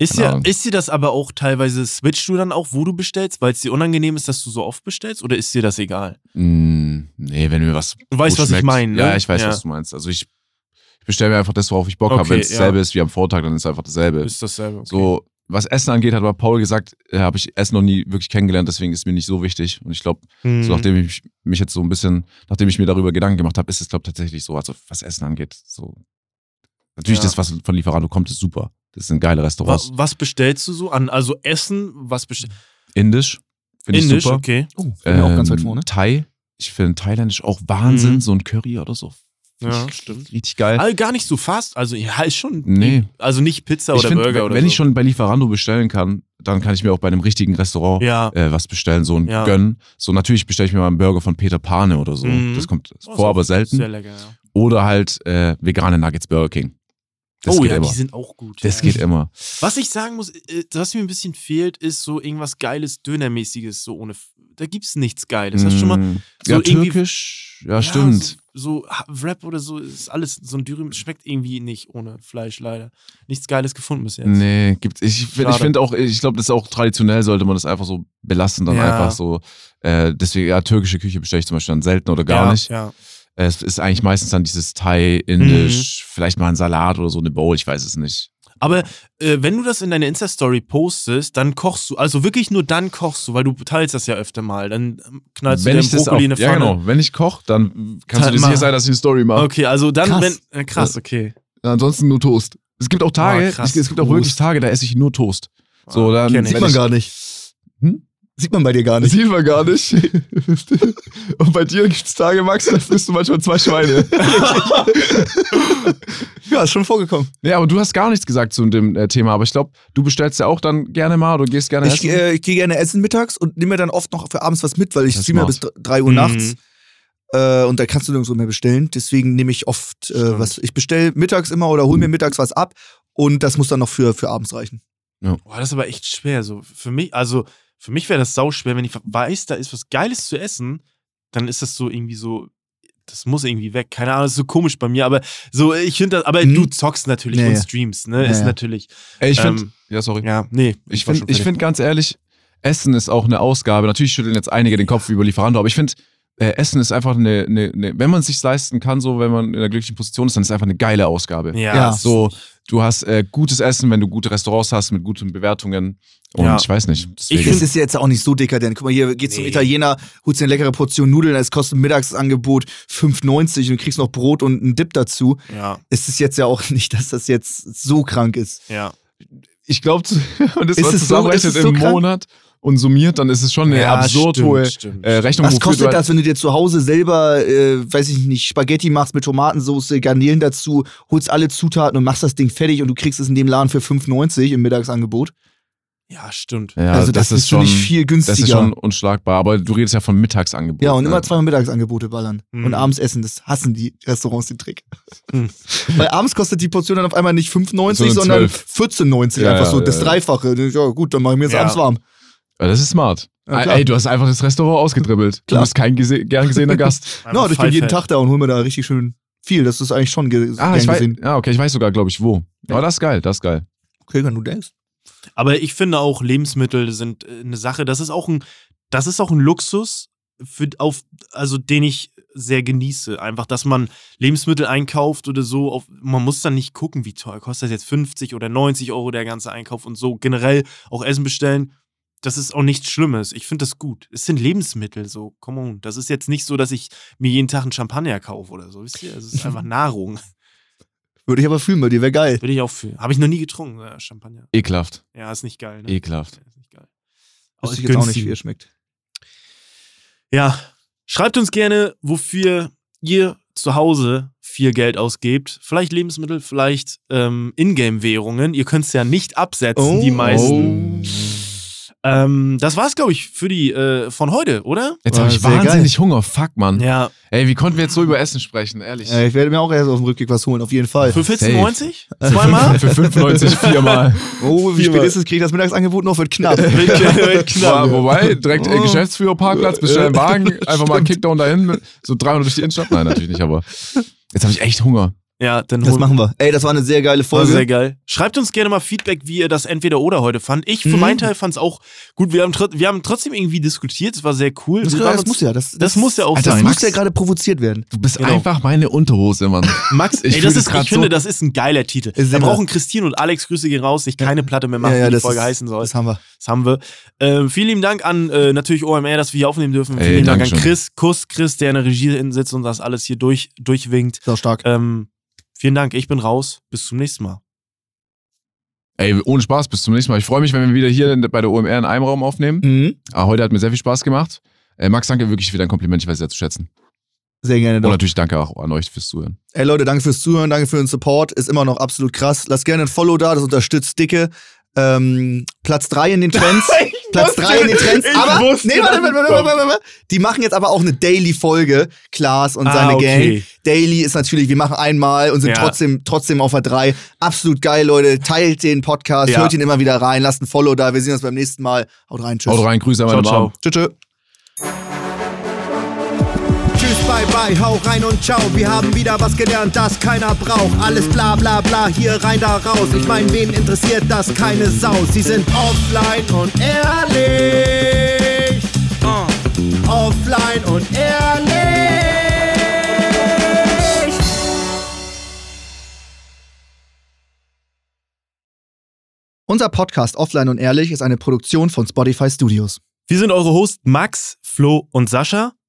S1: Ist dir, ist dir das aber auch teilweise, switchst du dann auch, wo du bestellst, weil es dir unangenehm ist, dass du so oft bestellst oder ist dir das egal?
S4: Mm, nee, wenn mir was.
S1: Du weißt, was schmeckt, ich meine. Ne?
S4: Ja, ich weiß, ja. was du meinst. Also ich, ich bestelle mir einfach das, worauf ich Bock okay, habe. Wenn es dasselbe ja. ist wie am Vortag, dann ist es einfach dasselbe.
S1: Ist dasselbe. Okay.
S4: So, was Essen angeht, hat aber Paul gesagt, äh, habe ich Essen noch nie wirklich kennengelernt, deswegen ist mir nicht so wichtig. Und ich glaube, mhm. so nachdem ich mich jetzt so ein bisschen, nachdem ich mir darüber Gedanken gemacht habe, ist es, glaube ich, tatsächlich so, also was Essen angeht, so Natürlich, ja. das, was von Lieferando kommt, ist super. Das sind geile Restaurants.
S1: Was, was bestellst du so an? Also Essen, was bestellst
S4: Indisch. Finde ich super.
S1: okay.
S2: Oh, ähm, auch ganz weit vorne.
S4: Thai. Ich finde thailändisch auch Wahnsinn, mhm. so ein Curry oder so.
S1: Ja, stimmt.
S4: Richtig geil.
S1: Also gar nicht so fast. Also ja, ist schon.
S4: Nee.
S1: Also nicht Pizza oder find, Burger oder
S4: Wenn
S1: so.
S4: ich schon bei Lieferando bestellen kann, dann kann ich mir auch bei einem richtigen Restaurant
S1: ja.
S4: äh, was bestellen, so ein ja. Gönnen. So natürlich bestelle ich mir mal einen Burger von Peter Pane oder so. Mhm. Das kommt oh, vor, aber selten.
S1: Sehr lecker, ja.
S4: Oder halt äh, vegane Nuggets Burger King.
S1: Das oh ja, immer. die sind auch gut.
S4: Das
S1: ja.
S4: geht immer.
S1: Was ich sagen muss, äh, was mir ein bisschen fehlt, ist so irgendwas Geiles, Dönermäßiges, so ohne. Da gibt's nichts Geiles. Hast du schon mal mm.
S4: so ja, türkisch, ja, stimmt.
S1: So, so, Rap oder so ist alles, so ein Dürüm schmeckt irgendwie nicht ohne Fleisch, leider. Nichts Geiles gefunden bis jetzt.
S4: Nee, gibt's. Ich, ich finde auch, ich glaube, das ist auch traditionell, sollte man das einfach so belassen, dann ja. einfach so. Äh, deswegen, ja, türkische Küche bestelle ich zum Beispiel dann selten oder gar
S1: ja,
S4: nicht.
S1: Ja.
S4: Es ist eigentlich meistens dann dieses Thai, Indisch, mhm. vielleicht mal ein Salat oder so eine Bowl, ich weiß es nicht.
S1: Aber äh, wenn du das in deine Insta-Story postest, dann kochst du, also wirklich nur dann kochst du, weil du teilst das ja öfter mal. Dann ähm, knallst
S4: wenn
S1: du den Brokkoli in eine
S4: Pfanne. Ja, genau. Wenn ich koche, dann kannst Teil, du dir sicher sein, dass ich eine Story mache.
S1: Okay, also dann, krass. wenn. Äh, krass, okay.
S4: Ja, ansonsten nur Toast. Es gibt auch Tage, oh, krass, es, gibt auch wirklich Tage, da esse ich nur Toast. So, ah, dann
S2: sieht man gar nicht. Hm? Sieht man bei dir gar nicht.
S4: Sieht man gar nicht. <laughs> Und bei dir gibt es Tage, Max, da frisst du manchmal zwei Schweine. <laughs>
S2: ja, ist schon vorgekommen.
S4: Ja, aber du hast gar nichts gesagt zu dem äh, Thema. Aber ich glaube, du bestellst ja auch dann gerne mal oder gehst gerne
S2: ich,
S4: essen.
S2: Äh, ich gehe gerne essen mittags und nehme mir dann oft noch für abends was mit, weil ich streame bis 3 Uhr mhm. nachts. Äh, und da kannst du nirgendwo mehr bestellen. Deswegen nehme ich oft äh, was. Ich bestelle mittags immer oder hole mir mittags was ab und das muss dann noch für, für abends reichen.
S1: Ja. Boah, das ist aber echt schwer. So für mich, also für mich wäre das sau schwer, wenn ich weiß, da ist was Geiles zu essen, dann ist das so irgendwie so, das muss irgendwie weg. Keine Ahnung, das ist so komisch bei mir, aber so, ich finde das, aber hm. du zockst natürlich ja, und streamst, ne? Ja, ist natürlich.
S4: Ey, ich finde, ähm, ja, sorry.
S1: Ja, nee.
S4: Ich finde, ich finde ganz ehrlich, Essen ist auch eine Ausgabe. Natürlich schütteln jetzt einige den Kopf über Lieferando, aber ich finde, äh, Essen ist einfach eine, eine, eine, wenn man es sich leisten kann, so wenn man in einer glücklichen Position ist, dann ist es einfach eine geile Ausgabe.
S1: Ja. ja.
S4: So, du hast äh, gutes Essen, wenn du gute Restaurants hast mit guten Bewertungen. Und ja. ich weiß nicht.
S2: Deswegen. Ich finde es jetzt auch nicht so dekadent. Guck mal, hier geht's nee. zum Italiener, holst dir eine leckere Portion Nudeln, es kostet ein Mittagsangebot 5,90 und du kriegst noch Brot und einen Dip dazu.
S1: Ja.
S2: Es ist jetzt ja auch <laughs> nicht, dass das jetzt so krank ist.
S1: Ja.
S4: Ich glaube, <laughs> und das ist war zusammenrechnet so, im so Monat und summiert, dann ist es schon eine ja, absurd stimmt, hohe stimmt. Äh, Rechnung.
S2: Was kostet halt das, wenn du dir zu Hause selber, äh, weiß ich nicht, Spaghetti machst mit Tomatensauce, Garnelen dazu, holst alle Zutaten und machst das Ding fertig und du kriegst es in dem Laden für 5,90 im Mittagsangebot?
S1: Ja, stimmt.
S4: Ja,
S2: also das, das ist schon nicht viel günstiger.
S4: Das ist schon unschlagbar, aber du redest ja von Mittagsangebot.
S2: Ja, und immer zweimal Mittagsangebote ballern. Mhm. Und abends essen, das hassen die Restaurants den Trick. Mhm. <laughs> Weil abends kostet die Portion dann auf einmal nicht 5,90, so sondern 14,90. Ja, einfach so das Dreifache. Ja, gut, dann mache ich mir jetzt abends warm.
S4: Ja, das ist smart. Ja, Ey, du hast einfach das Restaurant ausgedribbelt. Klar. Du bist kein gese gern gesehener <laughs> Gast.
S2: no, ich bin jeden Tag da und hol mir da richtig schön viel. Das ist eigentlich schon ge
S4: ah,
S2: gern
S4: ich
S2: gesehen.
S4: Weiß, ja, okay, ich weiß sogar, glaube ich, wo. Ja. Aber das ist geil, das ist geil.
S2: Okay, wenn du denkst.
S1: Aber ich finde auch, Lebensmittel sind äh, eine Sache, das ist auch ein, das ist auch ein Luxus, für, auf, also den ich sehr genieße. Einfach, dass man Lebensmittel einkauft oder so. Auf, man muss dann nicht gucken, wie teuer kostet das jetzt 50 oder 90 Euro der ganze Einkauf und so. Generell auch Essen bestellen das ist auch nichts Schlimmes. Ich finde das gut. Es sind Lebensmittel, so, come on. Das ist jetzt nicht so, dass ich mir jeden Tag einen Champagner kaufe oder so. Wisst ihr? Es ist einfach <laughs> Nahrung.
S2: Würde ich aber fühlen, bei dir wäre geil.
S1: Würde ich auch fühlen. Habe ich noch nie getrunken, äh, Champagner.
S4: Ekelhaft.
S1: Ja, ist nicht geil. Ne?
S4: Ekelhaft.
S1: Ja, ist nicht geil.
S2: Aber ich jetzt auch nicht, wie er schmeckt.
S1: Ja, schreibt uns gerne, wofür ihr zu Hause viel Geld ausgebt. Vielleicht Lebensmittel, vielleicht ähm, Ingame-Währungen. Ihr könnt es ja nicht absetzen,
S2: Oh.
S1: die meisten. Ähm, das war's, glaube ich, für die äh, von heute, oder?
S4: Jetzt habe ich wahnsinnig Hunger. Fuck, Mann.
S1: Ja.
S4: Ey, wie konnten wir jetzt so über Essen sprechen? Ehrlich.
S2: Ja, ich werde mir auch erst auf dem Rückweg was holen, auf jeden Fall.
S1: Für 14,90? Zweimal?
S4: Für 95 viermal.
S2: Oh, wie spät
S1: Viermal.
S2: ist es? Kriege ich das Mittagsangebot noch? Wird knapp.
S4: Boah, wobei, direkt äh,
S2: Oh.
S4: Geschäftsführerparkplatz, bestell einen Wagen, <laughs> einfach mal einen Kickdown dahin, mit so 300 durch die Innenstadt. Nein, natürlich nicht, aber jetzt habe ich echt Hunger.
S1: Ja, dann
S2: Das machen wir. Ey, das war eine sehr geile
S1: War
S2: Folge.
S1: sehr geil. Schreibt uns gerne mal Feedback, wie ihr das entweder oder heute fand. Ich für
S2: Mhm.
S1: meinen Teil fand es auch gut. Wir haben, wir haben trotzdem irgendwie diskutiert. Es war sehr cool.
S2: das,
S1: Wir
S2: das, muss ja. Das,
S1: das muss ja auch
S4: Alter,
S2: Das
S1: sein.
S2: muss ja gerade provoziert werden.
S4: Du bist
S1: Genau.
S4: einfach meine Unterhose, Mann. <laughs>
S1: Max,
S4: Ich
S1: ey, das
S4: das
S1: ist, ich finde,
S4: so-
S1: das ist ein geiler Titel.
S2: Immer.
S1: brauchen Christine und Alex, Grüße gehen raus, nicht keine Platte mehr machen, wie die
S2: das
S1: Folge
S2: ist-
S1: heißen soll.
S2: Das haben wir.
S1: Das haben wir. Ähm, vielen lieben Dank an äh, natürlich OMR, dass wir hier aufnehmen dürfen.
S4: Ey,
S1: vielen lieben Dank an. Chris, Kuss, Chris, der in der Regie sitzt und das alles hier durch, durchwinkt.
S2: Sau stark.
S1: Ähm, vielen Dank, ich bin raus. Bis zum nächsten Mal.
S4: Ey, ohne Spaß, bis zum nächsten Mal. Ich freue mich, wenn wir wieder hier bei der OMR in einem Raum aufnehmen.
S2: Mhm.
S4: Ah, heute hat mir sehr viel Spaß gemacht. Äh, Max, danke wirklich für dein Kompliment, ich weiß sehr zu schätzen.
S2: Sehr gerne
S4: Und
S2: doch.
S4: natürlich danke auch an euch fürs Zuhören.
S2: Ey Leute, danke fürs Zuhören, danke für den Support. Ist immer noch absolut krass. Lasst gerne ein Follow da, das unterstützt Dicke. Ähm, Platz 3 in den Trends. <laughs> Platz 3 in den Trends.
S1: ich
S2: aber,
S1: wusste,
S2: nee, warte, warte,
S1: es
S2: warte, warte, warte. Die machen jetzt aber auch eine Daily-Folge, Klaas und seine
S1: Ah, okay.
S2: Gang. Daily ist natürlich, wir machen einmal und sind
S1: Ja.
S2: trotzdem, trotzdem auf der 3. Absolut geil, Leute. Teilt den Podcast,
S1: Ja.
S2: hört ihn immer wieder rein, lasst ein Follow da. Wir sehen uns beim nächsten Mal. Haut rein, tschüss.
S4: Haut rein, Grüße an meine
S1: Ciao,
S4: Mom.
S1: ciao.
S2: Tschüss,
S5: tschüss. Bye bye, hau rein und ciao. Wir haben wieder was gelernt, das keiner braucht. Alles bla bla bla, hier rein, da raus. Ich mein, wen interessiert das? Keine Sau. Sie sind offline und ehrlich. Uh. Offline und ehrlich.
S2: Unser Podcast Offline und Ehrlich ist eine Produktion von Spotify Studios.
S1: Wir sind eure Hosts Max, Flo und Sascha.